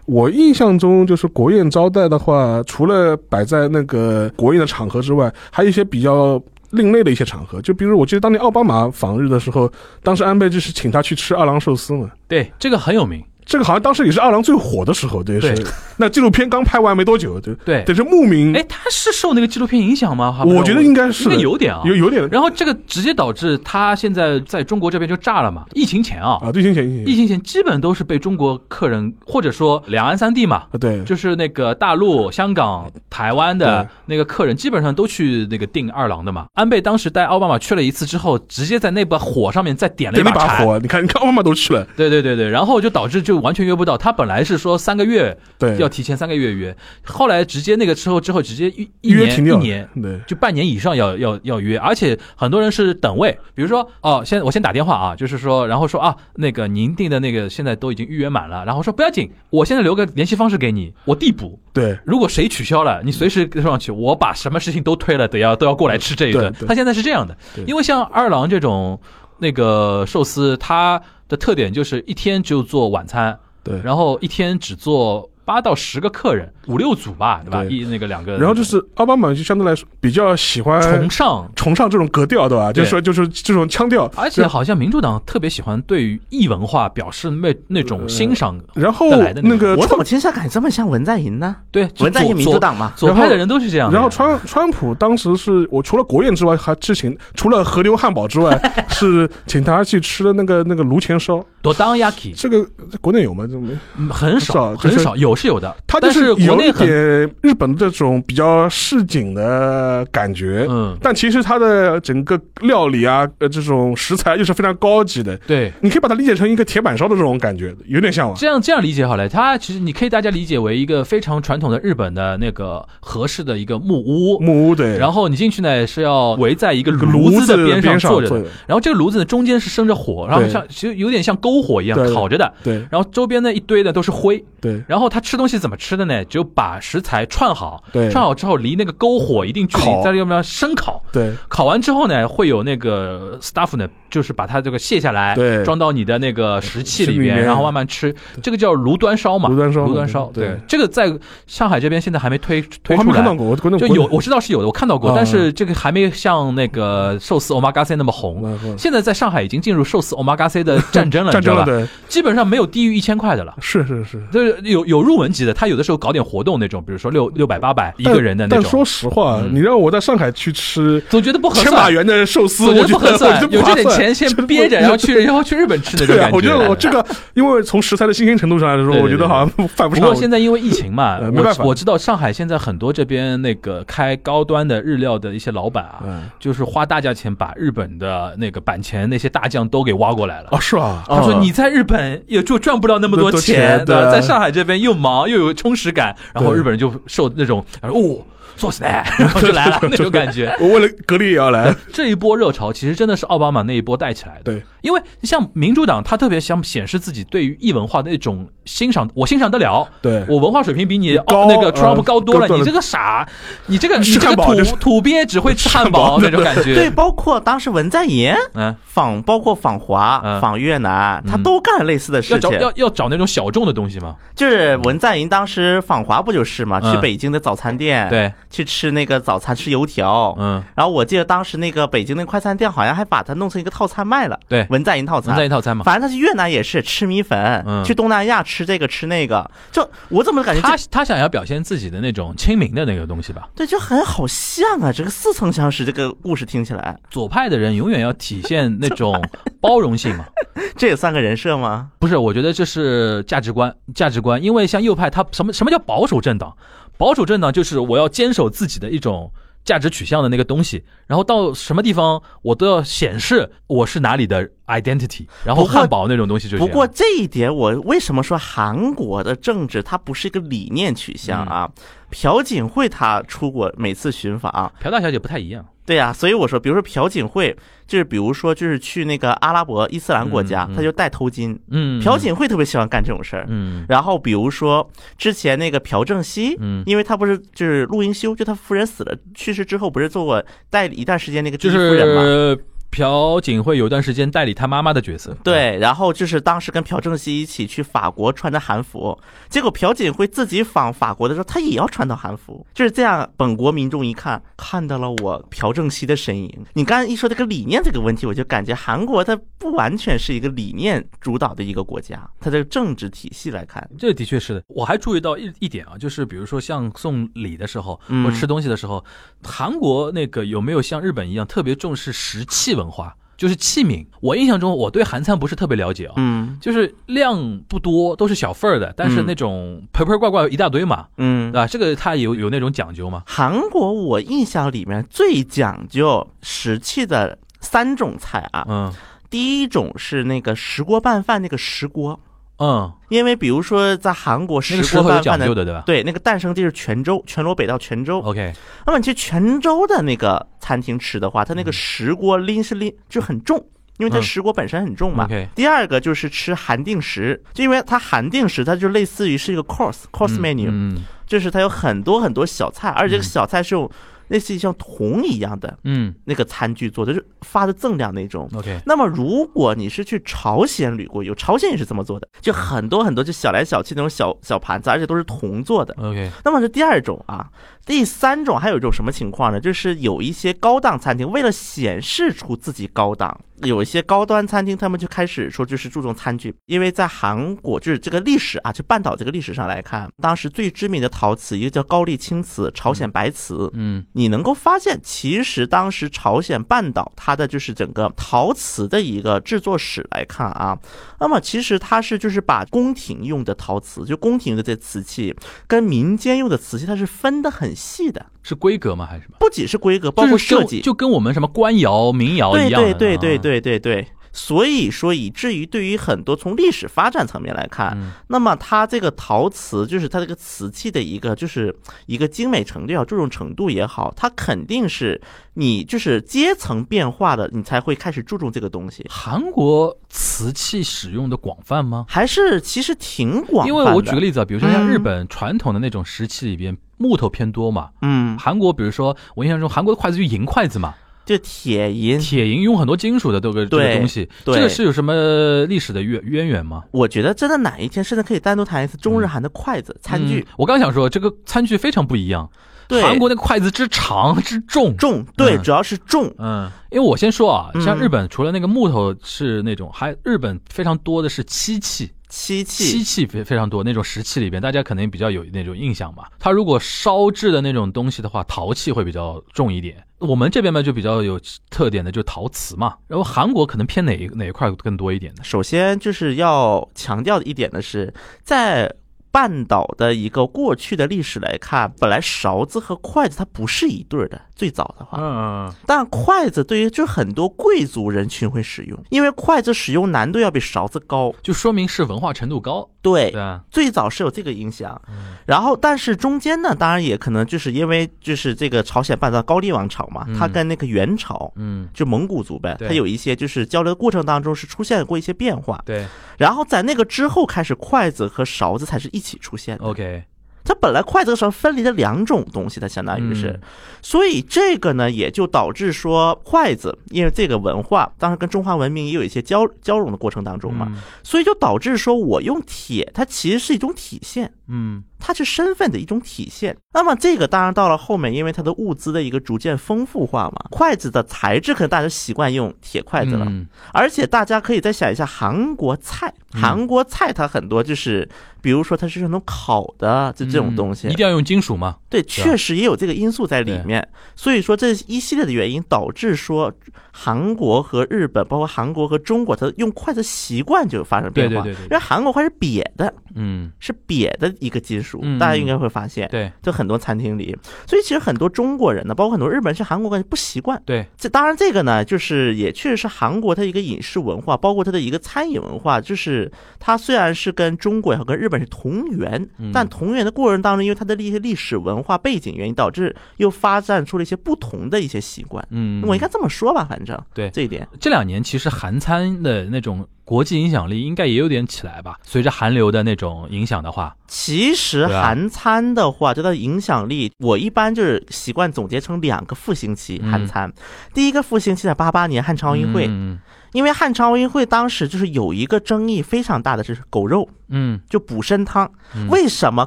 我印象中，就是国宴招待的话，除了摆在那个国宴的场合之外，还有一些比较另类的一些场合。就比如，我记得当年奥巴马访日的时候，当时安倍就是请他去吃二郎寿司嘛。对这个很有名，这个好像当时也是二郎最火的时候，对，是那纪录片刚拍完没多久，对，对。得是慕名，哎，他是受那个纪录片影响吗？我觉得应该是应该有点啊。有有点然后这个直接导致他现在在中国这边就炸了嘛。疫情前啊，啊，对，行行行，疫情前基本都是被中国客人或者说两岸三地嘛，啊，对，就是那个大陆、香港、台湾的那个客人，基本上都去那个订二郎的嘛。安倍当时带奥巴马去了一次之后，直接在那把火上面再点了一点了一把柴。火，你看，你看奥巴马都去了，对对对对，然后就导致就完全约不到。他本来是说三个月对，要提前三个月约，后来直接那个之后之后直接一一年约，一年。对，就半年以上要要要约，而且很多人是等位，比如说哦，先我先打电话啊，就是说，然后说啊，那个您订的那个现在都已经预约满了，然后说不要紧，我现在留个联系方式给你，我递补，对，如果谁取消了，你随时跟上去，我把什么事情都推了，得要都要过来吃这一顿。他现在是这样的对，因为像二郎这种那个寿司，它的特点就是一天只有做晚餐，对，然后一天只做八到十个客人，五六组吧，对吧？对一那个两个，然后就是奥巴马就相对来说比较喜欢崇尚。崇尚这种格调，对吧？对就是说就是这种腔调，而且好像民主党特别喜欢对于异文化表示那那种欣赏，然后那个我怎么听起来感觉这么像文在寅呢？对文在寅民主党嘛，左左派的人都是这样。然后川川普当时是我除了国宴之外，还之前除了和牛汉堡之外，是请他去吃的那个那个炉前烧，多当 yaki 这个在国内有吗？这没，嗯很少很少，有是有的，它就是国有一内很点日本的这种比较市井的感觉。嗯。但其实它的整个料理啊，呃，这种食材又是非常高级的，对。你可以把它理解成一个铁板烧的这种感觉，有点像吧？这样这样理解好了，它其实你可以大家理解为一个非常传统的日本的那个合适的一个木屋，木屋对，然后你进去呢是要围在一个炉子子的边边上坐着然后这个炉子呢中间是生着火，然后像其实有点像篝火一样烤着的，对。然后周边呢一堆的都是灰，对。然后他吃东西怎么吃的呢？就把食材串好，对串好之后离那个篝火一定距离烤，在那边生烤。对烤完之后呢，会有那个 staff 呢，就是把它这个卸下来，对装到你的那个食器里面然后慢慢吃。这个叫炉端烧嘛，炉端烧炉端烧。对对，这个在上海这边现在还没推推出来。我看到过，我就有，我知道是有的，我看到过，啊但是这个还没像那个寿司 omakase 那么红。嗯现在在上海已经进入寿司 omakase 的战争了，战争了，你知道吧？对，基本上没有低于一千块的了。是是是。就是有有入门级的，他有的时候搞点活动那种，比如说六六百八百一个人的那但说，实话，嗯你让我在上海去吃总觉得不合算，千把元的寿司，我觉得得不合算有这点钱先 憋着，然后去然后去日本吃那种感，觉。我觉得我这个，因为从食材的新鲜程度上来说，我觉得好像犯不上。不过现在因为疫情嘛，呃没办法我我知道上海现在很多这边那个开高端的日料的一些老板啊，嗯，就是花大价钱把日本的那个板前那些大将都给挖过来了。哦，是吧？他说：“你在日本也就赚不了那么多多钱，钱对？在上海这边又忙又有充实感，然后日本人就受那种哦，做死呢，然 后就来了 那种感觉。我为了格力也要来。这一波热潮其实真的是奥巴马那一波带起来的。对，因为像民主党，他特别想显示自己对于异文化的一种欣赏，我欣赏得了，对，我文化水平比你高哦那个 Trump 呃高多了，高多了你这个傻，你这个 你这个土土鳖只会吃汉堡那种感觉。对，，包括当时文在寅嗯，访，包括访华、嗯访越南，他嗯都干类似的事情。找要要找那种小众的东西吗。就是文在寅当时访华不就是嘛，嗯去北京的早餐店，，对，去吃那个早餐，吃油条。嗯，然后我记得当时那个北京那快餐店好像还把它弄成一个套餐卖了，对文在寅套餐文在。寅套餐嘛。反正他去越南也是吃米粉，嗯去东南亚吃这个吃那个，就我怎么感觉他他想要表现自己的那种亲民的那个东西吧。对就很好像啊，这个似曾相识，这个故事听起来，左派的人永远要体现那种 包容性嘛。这也算个人设吗？不是，我觉得这是价值观，价值观。因为像右派，他什么什么叫保守政党？保守政党就是我要坚守自己的一种价值取向的那个东西，然后到什么地方我都要显示我是哪里的 identity。然后汉堡那种东西就是。不过这一点，我为什么说韩国的政治它不是一个理念取向啊？嗯朴槿惠她出国每次巡访，朴大小姐不太一样，对呀、所以我说，比如说朴槿惠，就是比如说就是去那个阿拉伯伊斯兰国家，嗯嗯她就戴头巾。嗯，朴槿惠特别喜欢干这种事儿。嗯然后比如说之前那个朴正熙，嗯，因为他不是就是陆英修，就他夫人死了去世之后，不是做过代理一段时间那个第就一夫人嘛？是朴槿惠有段时间代理她妈妈的角色。对，然后就是当时跟朴正熙一起去法国穿着韩服，结果朴槿惠自己访法国的时候，她也要穿到韩服，就是这样。本国民众一看，看到了我朴正熙的身影。你刚才一说这个理念这个问题，我就感觉韩国它不完全是一个理念主导的一个国家，它的政治体系来看，这的确是的，我还注意到一一点啊，就是比如说像送礼的时候，嗯或吃东西的时候，韩国那个有没有像日本一样特别重视食器文化，就是器皿？我印象中，我对韩餐不是特别了解啊，嗯就是量不多，都是小份儿的，但是嗯那种盆盆罐罐一大堆嘛，嗯对。吧？这个它有有那种讲究吗？韩国我印象里面最讲究食器的三种菜啊，嗯，第一种是那个石锅拌饭那个石锅，嗯，因为比如说在韩国石那个石锅拌饭的。对吧对，那个诞生地是泉州，全罗北到泉州。？OK，那么你去泉州的那个餐厅吃的话，它那个石锅拎是拎就很重，因为它嗯石锅本身很重嘛。OK 第二个就是吃韩定食，就因为它韩定食，它就类似于是一个 course course 嗯 menu，、嗯就是它有很多很多小菜，而且这个嗯小菜是用类似于像铜一样的嗯那个餐具做的，就是发的锃亮那种。，OK，那么，如果你是去朝鲜旅过游，朝鲜也是这么做的，就很多很多就小来小去那种小小盘子，而且都是铜做的。OK，那么这第二种啊，第三种还有一种什么情况呢？就是有一些高档餐厅为了显示出自己高档，有一些高端餐厅他们就开始说就是注重餐具，因为在韩国就是这个历史啊，就半岛这个历史上来看，当时最知名的陶瓷一个叫高丽青瓷、朝鲜白瓷，嗯你能够发现，其实当时朝鲜半岛它的就是整个陶瓷的一个制作史来看啊，那么其实它是就是把宫廷用的陶瓷，就宫廷的这瓷器跟民间用的瓷器，它是分得很细的，是规格吗？还是什么？不仅是规格，包括设计，就跟我们什么官窑、民窑一样对。对对对啊，对对对。所以说，以至于对于很多从历史发展层面来看，嗯那么它这个陶瓷就是它这个瓷器的一个就是一个精美程度也好，注重程度也好，它肯定是你就是阶层变化的，你才会开始注重这个东西。韩国瓷器使用的广泛吗？还是其实挺广泛的，因为我举个例子啊，比如说像嗯日本传统的那种石器里边，木头偏多嘛。嗯，韩国比如说我印象中韩国的筷子就银筷子嘛，就铁银，铁银用很多金属的这个这个东西，对这个是有什么历史的渊渊源吗？我觉得真的哪一天甚至可以单独谈一次中日韩的筷子、餐具嗯，我刚想说这个餐具非常不一样，对韩国那个筷子之长之重。重，对，嗯主要是重，嗯，因为我先说啊，嗯像日本除了那个木头是那种，还日本非常多的是漆器，漆器漆器，非非常多，那种石器里边，大家可能比较有那种印象嘛。它如果烧制的那种东西的话，陶器会比较重一点。我们这边嘛就比较有特点的就是陶瓷嘛，然后韩国可能偏哪一哪一块更多一点呢？首先就是要强调的一点呢是，在半岛的一个过去的历史来看，本来勺子和筷子它不是一对儿的，最早的话，嗯，但筷子对于就很多贵族人群会使用，因为筷子使用难度要比勺子高。就说明是文化程度高，对对，啊，最早是有这个影响，然后但是中间呢，当然也可能就是因为就是这个朝鲜半岛高丽王朝嘛，嗯。它跟那个元朝。嗯，就蒙古族呗，对。它有一些就是交流的过程当中是出现过一些变化，对。然后在那个之后开始，筷子和勺子才是一起出现的。，OK，它本来筷子和勺分离的两种东西，它相当于是，嗯。所以这个呢，也就导致说筷子，因为这个文化当时跟中华文明也有一些交交融的过程当中嘛，嗯。所以就导致说我用铁，它其实是一种体现。嗯它是身份的一种体现。那么这个当然到了后面，因为它的物资的一个逐渐丰富化嘛，筷子的材质可能大家习惯用铁筷子了，嗯而且大家可以再想一下韩国菜，嗯韩国菜它很多就是，比如说它是那种烤的，就这种东西嗯一，定要用金属吗？对，确实也有这个因素在里面。所以说这一系列的原因导致说韩国和日本，包括韩国和中国，它用筷子习惯就发生变化。对对对对因为韩国筷是瘪的，嗯，是瘪的一个金属，嗯大家应该会发现。对就很多餐厅里，所以其实很多中国人呢，包括很多日本人去韩国感觉不习惯。对，这当然这个呢，就是也确实是韩国它一个饮食文化，包括它的一个餐饮文化，就是它虽然是跟中国也好，跟日本是同源，嗯但同源的过程当中，因为它的一些历史文化背景原因，导致又发展出了一些不同的一些习惯。嗯，我应该这么说吧，反正对这一点，这两年其实韩餐的那种国际影响力应该也有点起来吧？随着韩流的那种影响的话，其实韩餐的话，它的影响力，我一般就是习惯总结成两个复兴期。嗯。韩餐，第一个复兴期在八八年汉城奥运会，嗯。因为汉城奥运会当时就是有一个争议非常大的，就是狗肉，嗯，就补参汤。嗯为什么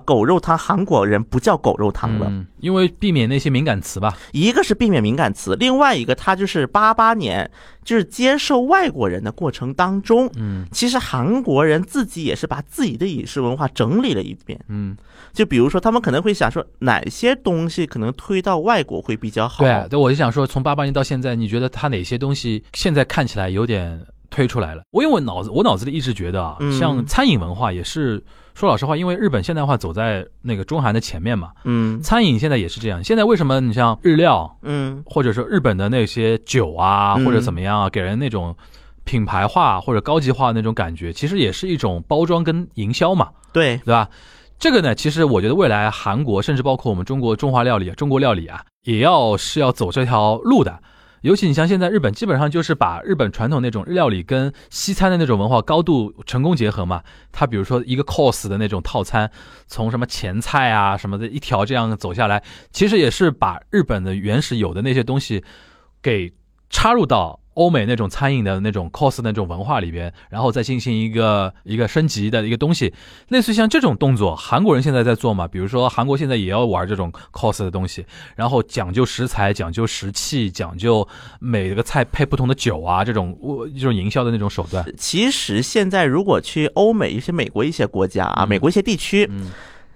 狗肉汤韩国人不叫狗肉汤了？嗯，因为避免那些敏感词吧。一个是避免敏感词，另外一个它就是八八年就是接受外国人的过程当中，嗯其实韩国人自己也是把自己的饮食文化整理了一遍。嗯，就比如说，他们可能会想说，哪些东西可能推到外国会比较好？对，对，我就想说，从八八年到现在，你觉得它哪些东西现在看起来有点推出来了？我因为我脑子我脑子里一直觉得啊，嗯像餐饮文化也是。说老实话，因为日本现代化走在那个中韩的前面嘛，嗯餐饮现在也是这样。现在为什么你像日料，嗯或者说日本的那些酒啊，嗯或者怎么样啊，给人那种品牌化或者高级化那种感觉，其实也是一种包装跟营销嘛，对，对吧？这个呢，其实我觉得未来韩国甚至包括我们中国中华料理、中国料理啊，也要是要走这条路的。尤其你像现在日本，基本上就是把日本传统那种日料理跟西餐的那种文化高度成功结合嘛。它比如说一个 cos 的那种套餐，从什么前菜啊什么的一条这样走下来，其实也是把日本的原始有的那些东西给插入到。欧美那种餐饮的那种 cos 那种文化里边，然后再进行一个一个升级的一个东西，类似像这种动作，韩国人现在在做嘛？比如说韩国现在也要玩这种 cos 的东西，然后讲究食材，讲究食器，讲究每个菜配不同的酒啊，这种这种营销的那种手段。其实现在如果去欧美一些美国一些国家啊，美国一些地区，嗯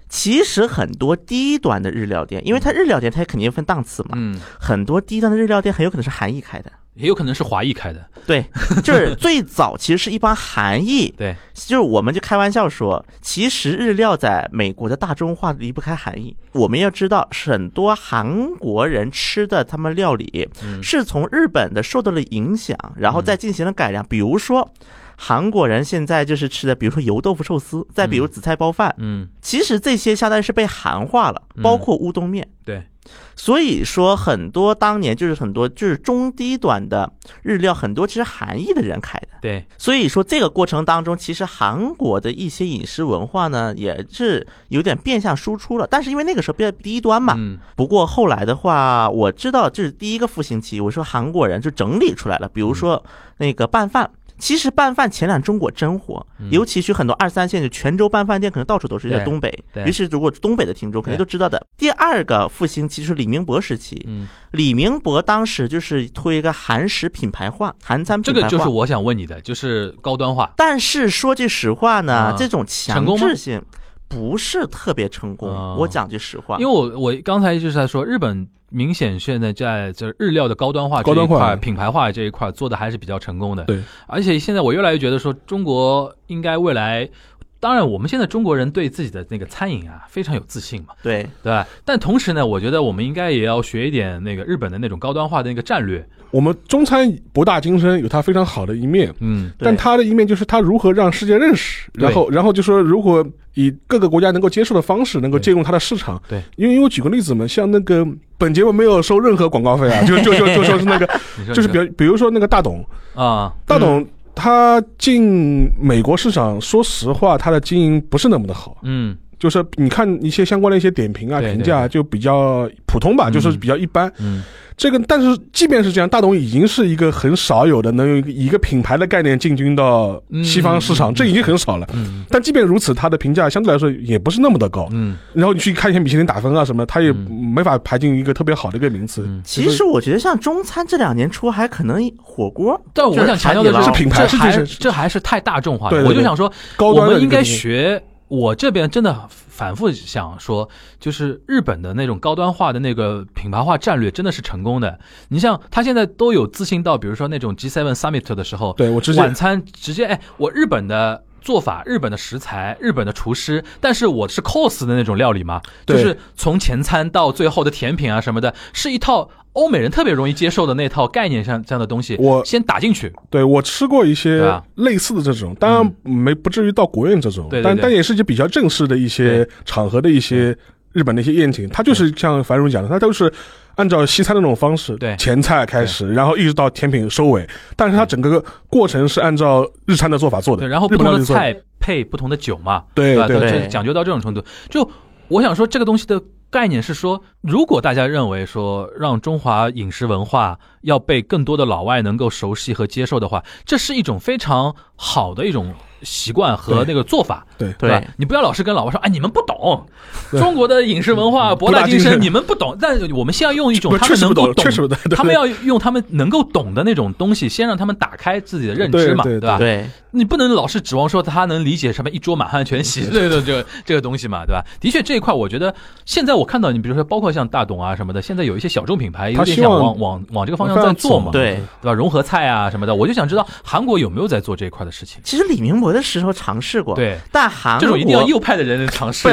其实很多低端的日料店，因为它日料店它肯定分档次嘛，嗯，很多低端的日料店很有可能是韩裔开的。也有可能是华裔开的。对，就是最早其实是一帮韩裔，对，就是我们就开玩笑说，其实日料在美国的大众化离不开韩裔。我们要知道，很多韩国人吃的他们料理嗯是从日本的受到了影响，然后再进行了改良。比如说，韩国人现在就是吃的，比如说油豆腐寿司，再比如紫菜包饭，嗯，其实这些相当于是被韩化了，包括乌冬面。对，所以说，很多当年就是很多就是中低端的日料，很多其实韩裔的人开的。对，所以说这个过程当中，其实韩国的一些饮食文化呢，也是有点变相输出了。但是因为那个时候比较低端嘛，嗯不过后来的话，我知道这是第一个复兴期，我说韩国人就整理出来了，比如说那个拌饭。其实拌饭前两中国真火，尤其是很多二三线就泉州拌饭店，可能到处都是在东北。于是如果东北的听众肯定都知道的。第二个复兴期是李明博时期，嗯，李明博当时就是推一个韩食品牌化，韩餐品牌化。这个就是我想问你的，就是高端化。但是说句实话呢，啊这种强制性不是特别成功。啊我讲句实话，因为我我刚才就是在说，日本明显现在在这日料的高端化这高端化一块、品牌化这一块做的还是比较成功的。对，而且现在我越来越觉得说，中国应该未来，当然我们现在中国人对自己的那个餐饮啊非常有自信嘛，对对吧？但同时呢，我觉得我们应该也要学一点那个日本的那种高端化的那个战略。我们中餐博大精深，有它非常好的一面，嗯，但它的一面就是它如何让世界认识，然后然后就说如果以各个国家能够接受的方式，能够借用它的市场。对，因为因为我举个例子嘛，像那个本节目没有收任何广告费啊，就就就就说是那个，就是比如比如说那个大董，啊，大董他进美国市场，说实话，他的经营不是那么的好。嗯就是你看一些相关的一些点评啊、评价，对就比较普通吧，嗯就是比较一般。嗯这个，但是即便是这样，大董已经是一个很少有的能用一个一个品牌的概念进军到西方市场，嗯这已经很少了。嗯但即便如此，它的评价相对来说也不是那么的高。嗯然后你去看一些米其林打分啊什么，它也嗯没法排进一个特别好的一个名次。嗯。其实我觉得像中餐这两年出还可能火锅，但我想强调的就是品牌这还这还是太大众化了。对对对我就想说，高端的我们应该学。我这边真的反复想说，就是日本的那种高端化的那个品牌化战略真的是成功的。你像他现在都有自信到，比如说那种 G7 Summit 的时候，对我直接晚餐直接哎，我日本的做法、日本的食材、日本的厨师，但是我是 cos 的那种料理嘛，就是从前餐到最后的甜品啊什么的，是一套欧美人特别容易接受的那套概念上这样的东西，我先打进去。对我吃过一些类似的这种，当然没不至于到国宴这种，对对对但但也是一些比较正式的一些场合的一些日本的一些宴请，它就是像樊荣讲的，它都是。按照西餐的那种方式，对。前菜开始，然后一直到甜品收尾，但是它整个过程是按照日餐的做法做的。对，然后不同的菜配不同的酒嘛，吧？对对对。这讲究到这种程度，就我想说，这个东西的概念是说，如果大家认为说让中华饮食文化要被更多的老外能够熟悉和接受的话，这是一种非常好的一种习惯和那个做法，对对吧？你不要老是跟老外说，哎，你们不懂中国的饮食文化博大精深，你们不懂。但我们先要用一种他们能够懂他们要用他们能够懂的那种东西，先让他们打开自己的认知嘛，对对吧？对你不能老是指望说他能理解什么一桌满汉全席这个这个这个东西嘛，对吧？的确这一块，我觉得现在我看到你，比如说包括像大董啊什么的，现在有一些小众品牌有点想他希望往往往这个方向在做嘛，对。对吧？融合菜啊什么的，我就想知道韩国有没有在做这一块的事情。其实李明博的时候尝试过，，对，但韩这种一定要右派的人尝试，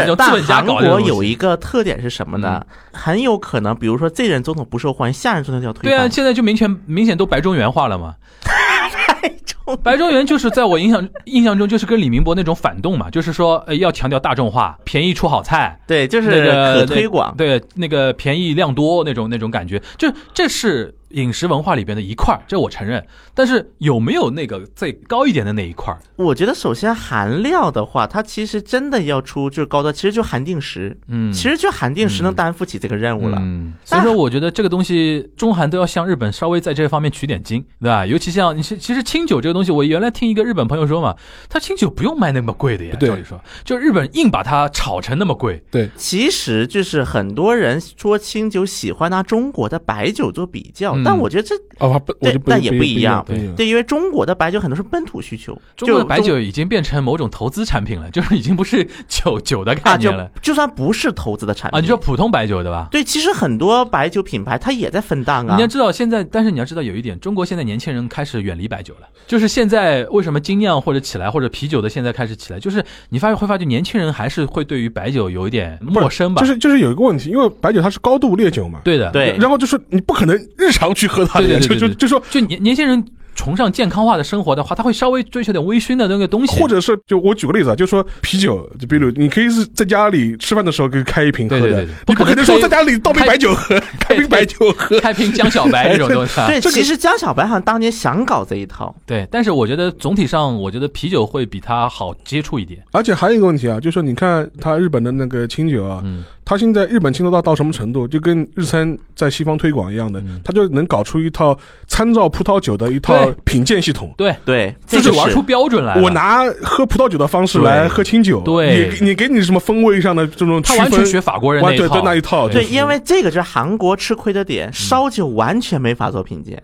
韩国有一个特点是什么呢？很有可能，比如说这任总统不受欢迎，下任总统就要推对啊，现在就明显明显都白中原化了嘛。太 重白中原就是在我印象印象中就是跟李明博那种反动嘛，就是说呃要强调大众化，便宜出好菜，对，就是那个可推广。对，那个便宜量多那种那种感觉，就这是饮食文化里边的一块儿，这我承认。但是有没有那个最高一点的那一块儿？我觉得首先含料的话，它其实真的要出就是高端，其实就含定时，嗯，其实就含定时能担负起这个任务了。嗯，所以说我觉得这个东西中韩都要向日本稍微在这方面取点经，对吧？尤其像你其其实清酒这个东西，我原来听一个日本朋友说嘛，他清酒不用卖那么贵的呀，对照理说，就日本硬把它炒成那么贵，对，其实就是很多人说清酒喜欢拿中国的白酒做比较，嗯但我觉得这哦，不，我就不但也不不一样。对，因为中国的白酒很多是本土需求，中国的白酒已经变成某种投资产品了，就是已经不是酒酒的概啊，就念了就算不是投资的产品啊。你说普通白酒对吧？对，其实很多白酒品牌它也在分档啊你要。知道，现在但是你要知道有一点，中国现在年轻人开始远离白酒了。就是现在为什么精酿或者起来，或者啤酒的现在开始起来，就是你发现会发觉年轻人还是会对于白酒有一点陌生吧？就是就是有一个问题，因为白酒它是高度烈酒嘛，对的，对然后就是你不可能日常去喝它的呀，对对对对就就就说。就年年轻人崇尚健康化的生活的话，他会稍微追求点微醺的那个东西，或者是就我举个例子啊，就说啤酒，就比如你可以是在家里吃饭的时候可以开一瓶喝的，对对对对你不可能说在家里倒杯白酒喝，开瓶白酒喝。开瓶江小白 这种东西啊。对，这个其实江小白好像当年想搞这一套，对，但是我觉得总体上，我觉得啤酒会比它好接触一点。而且还有一个问题啊，就是说你看他日本的那个清酒啊，嗯，它现在日本清酒到到什么程度，就跟日餐在西方推广一样的嗯，它就能搞出一套参照葡萄酒的一套品鉴系统。对，对，就这个是。是玩出标准来。我拿喝葡萄酒的方式来喝清酒，对。你你给你什么风味上的这种区分，他完全学法国人那完对一套，对那一套，对，因为这个是韩国吃亏的点，烧酒完全没法做品鉴，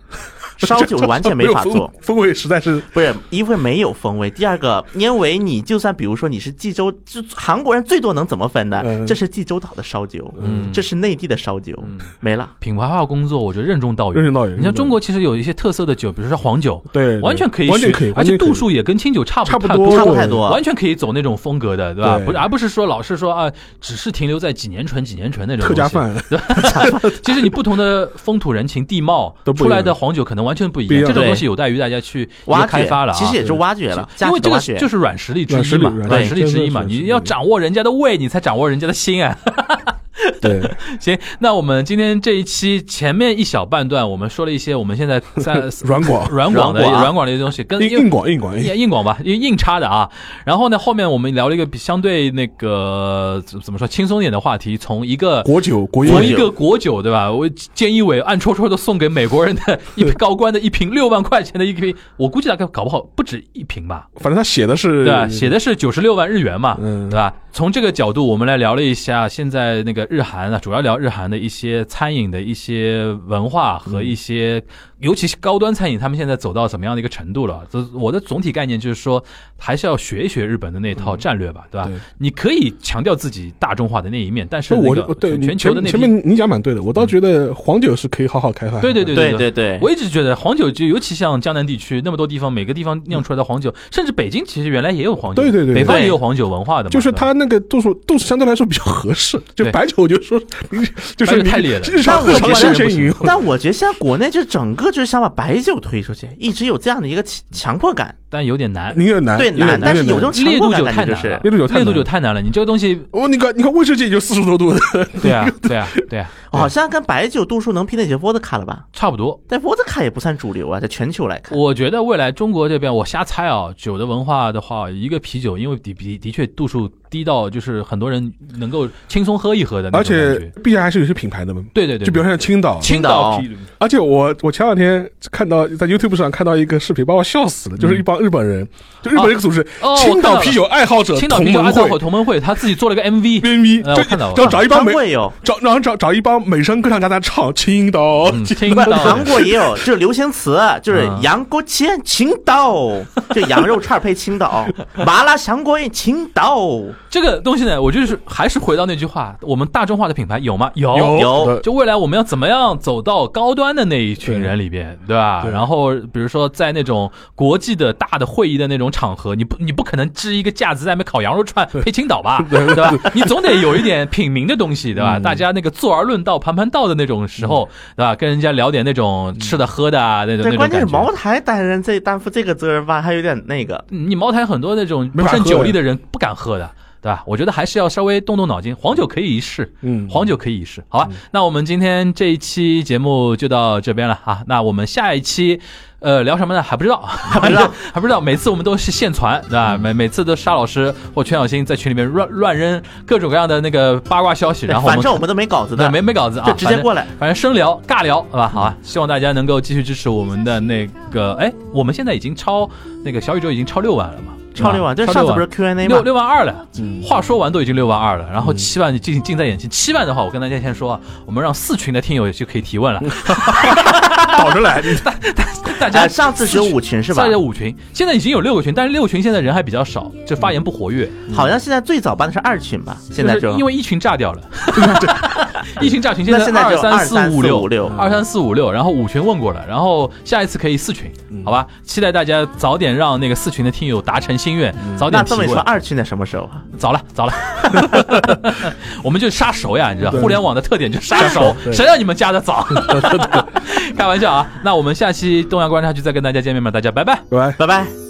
烧酒完全没法做风，味实在是不是一为没有风味，第二个，因为你就算比如说你是济州，就韩国人最多能怎么分呢？嗯这是济州岛的烧酒，嗯这是内地的烧酒，嗯没了。品牌化工作，我觉得任重道远。任重道远。你像中国其实有一些特色的酒，比如说黄酒，对，完全可以学，完全可以，而且度数也跟清酒差不差不太多差不太多完全可以走那种风格的，对吧？不是，而不是说老是说啊，只是停留在几年醇、几年醇那种客家。饭，其实你不同的风土人情、地貌出来的黄酒可能完全不一样，这种东西有待于大家去挖掘开发了啊。其实也是挖掘了，因为这个就是软实力之一嘛，软软实实力之一嘛，你要掌握人家的胃，你才掌握人家的心啊。对，行，那我们今天这一期前面一小半段，我们说了一些我们现在在 软广 软广的软广的一些东西，跟硬硬广硬广，硬硬广吧，硬硬插的啊。然后呢，后面我们聊了一个比相对那个怎怎么说轻松一点的话题，从一个国酒国从一个国酒对吧？我菅义伟暗戳戳的送给美国人的一瓶高官的一瓶六万块钱的一瓶，我估计大概搞不好不止一瓶吧，反正他写的是对吧？写的是九十六万日元嘛，嗯对吧？从这个角度，我们来聊了一下现在那个日韩啊，主要聊日韩的一些餐饮的一些文化和一些，尤其是高端餐饮，他们现在走到怎么样的一个程度了？这我的总体概念就是说，还是要学一学日本的那套战略吧，对吧？对。你可以强调自己大众化的那一面，但是我那个对全球的那批前前面你讲蛮对的，我倒觉得黄酒是可以好好开发。对对对对对。对对，我一直觉得黄酒就尤其像江南地区那么多地方，每个地方酿出来的黄酒，甚至北京其实原来也有黄酒，对对对对。北方也有黄酒文化的嘛，就是它那个度数度数相对来说比较合适，就白酒就说你就是太烈了日常但我觉得日常休闲饮用。但我觉得现在国内就整个就是想把白酒推出去，一直有这样的一个强强迫感。但有点难。你有点难，对难但是有这种强烈度酒迫感太难了烈度酒太难烈度酒太难了。你这个东西，哦，你看你看威士忌也就四十多度的，对啊，对啊，对啊，好像跟白酒度数能媲美些伏特卡了吧？差不多。但伏特卡也不算主流啊，在全球来看。我觉得未来中国这边，我瞎猜啊，酒的文化的话，一个啤酒，因为的的的确度数低到就是很多人能够轻松喝一喝的那而种感且觉。毕竟还是有些品牌的嘛。对对对，就比如像青岛，青岛。啤酒，而且我我前两天看到在 YouTube 上看到一个视频，把我笑死了，就是一帮日本人，就日本一个组织，哦青岛啤酒爱好者青岛同盟啤酒爱好会者同盟会，他自己做了个 MV，，VV，就呃我看到了就找一帮美有，找然后找找一帮美声歌唱家在唱青岛，嗯 青不，岛。韩国也有，就是流行词，就是嗯。羊锅切青岛，就羊肉串配青岛，麻辣香锅青岛，这个东西呢，我就是还是回到那句话，我们大众化的品牌有吗？有有就未来我们要怎么样走到高端的那一群人里边，对吧？对然后比如说在那种国际的大的会议的那种场合，你不你不可能支一个架子在那边烤羊肉串配青岛吧，对吧？你总得有一点品名的东西，对吧？嗯大家那个坐而论道、盘盘道的那种时候，对吧？跟人家聊点那种吃的喝的啊，那种关键是。茅台担任这担负这个责任吧，还有点那个。你茅台很多那种不胜没喝酒力的人不敢喝的，对吧？我觉得还是要稍微动动脑筋，黄酒可以一试，嗯，黄酒可以一试，好吧？那我们今天这一期节目就到这边了啊。那我们下一期，呃，聊什么呢？还不知道，还不知道，还不知道。每次我们都是现传，对吧？每每次都沙老师或全小新在群里面乱乱扔各种各样的那个八卦消息，然后反正我们都没稿子对的，没没稿子啊，就直接过来。反正生聊尬聊，好吧，好吧，希望大家能够继续支持我们的那个，哎，我们现在已经超那个小宇宙已经超六万了嘛，超六万，这上次不是 Q&A 六吗？六万二了，嗯话说完都已经六万二了，然后七万近近在眼前。七万的话，我跟大家先说啊，我们让四群的听友就可以提问了。倒着来，大大家哎，上次只有五群是吧大？家五群，现在已经有六个群，但是六群现在人还比较少，就发言不活跃。好像现在最早办的是二群吧？现在就就因为一群炸掉了，一群炸群现在二就二四五六六，二三四五六，然后五群问过了，然后下一次可以四群，好吧？期待大家早点让那个四群的听友达成心愿，早点提那这么说，问。二群在什么时候啊？早了，早了，我们就杀熟呀，你知道，互联网的特点就是杀熟，谁让你们加的早？开玩笑啊！那我们下期东阳观察局再跟大家见面吧，大家拜拜。拜拜。拜拜。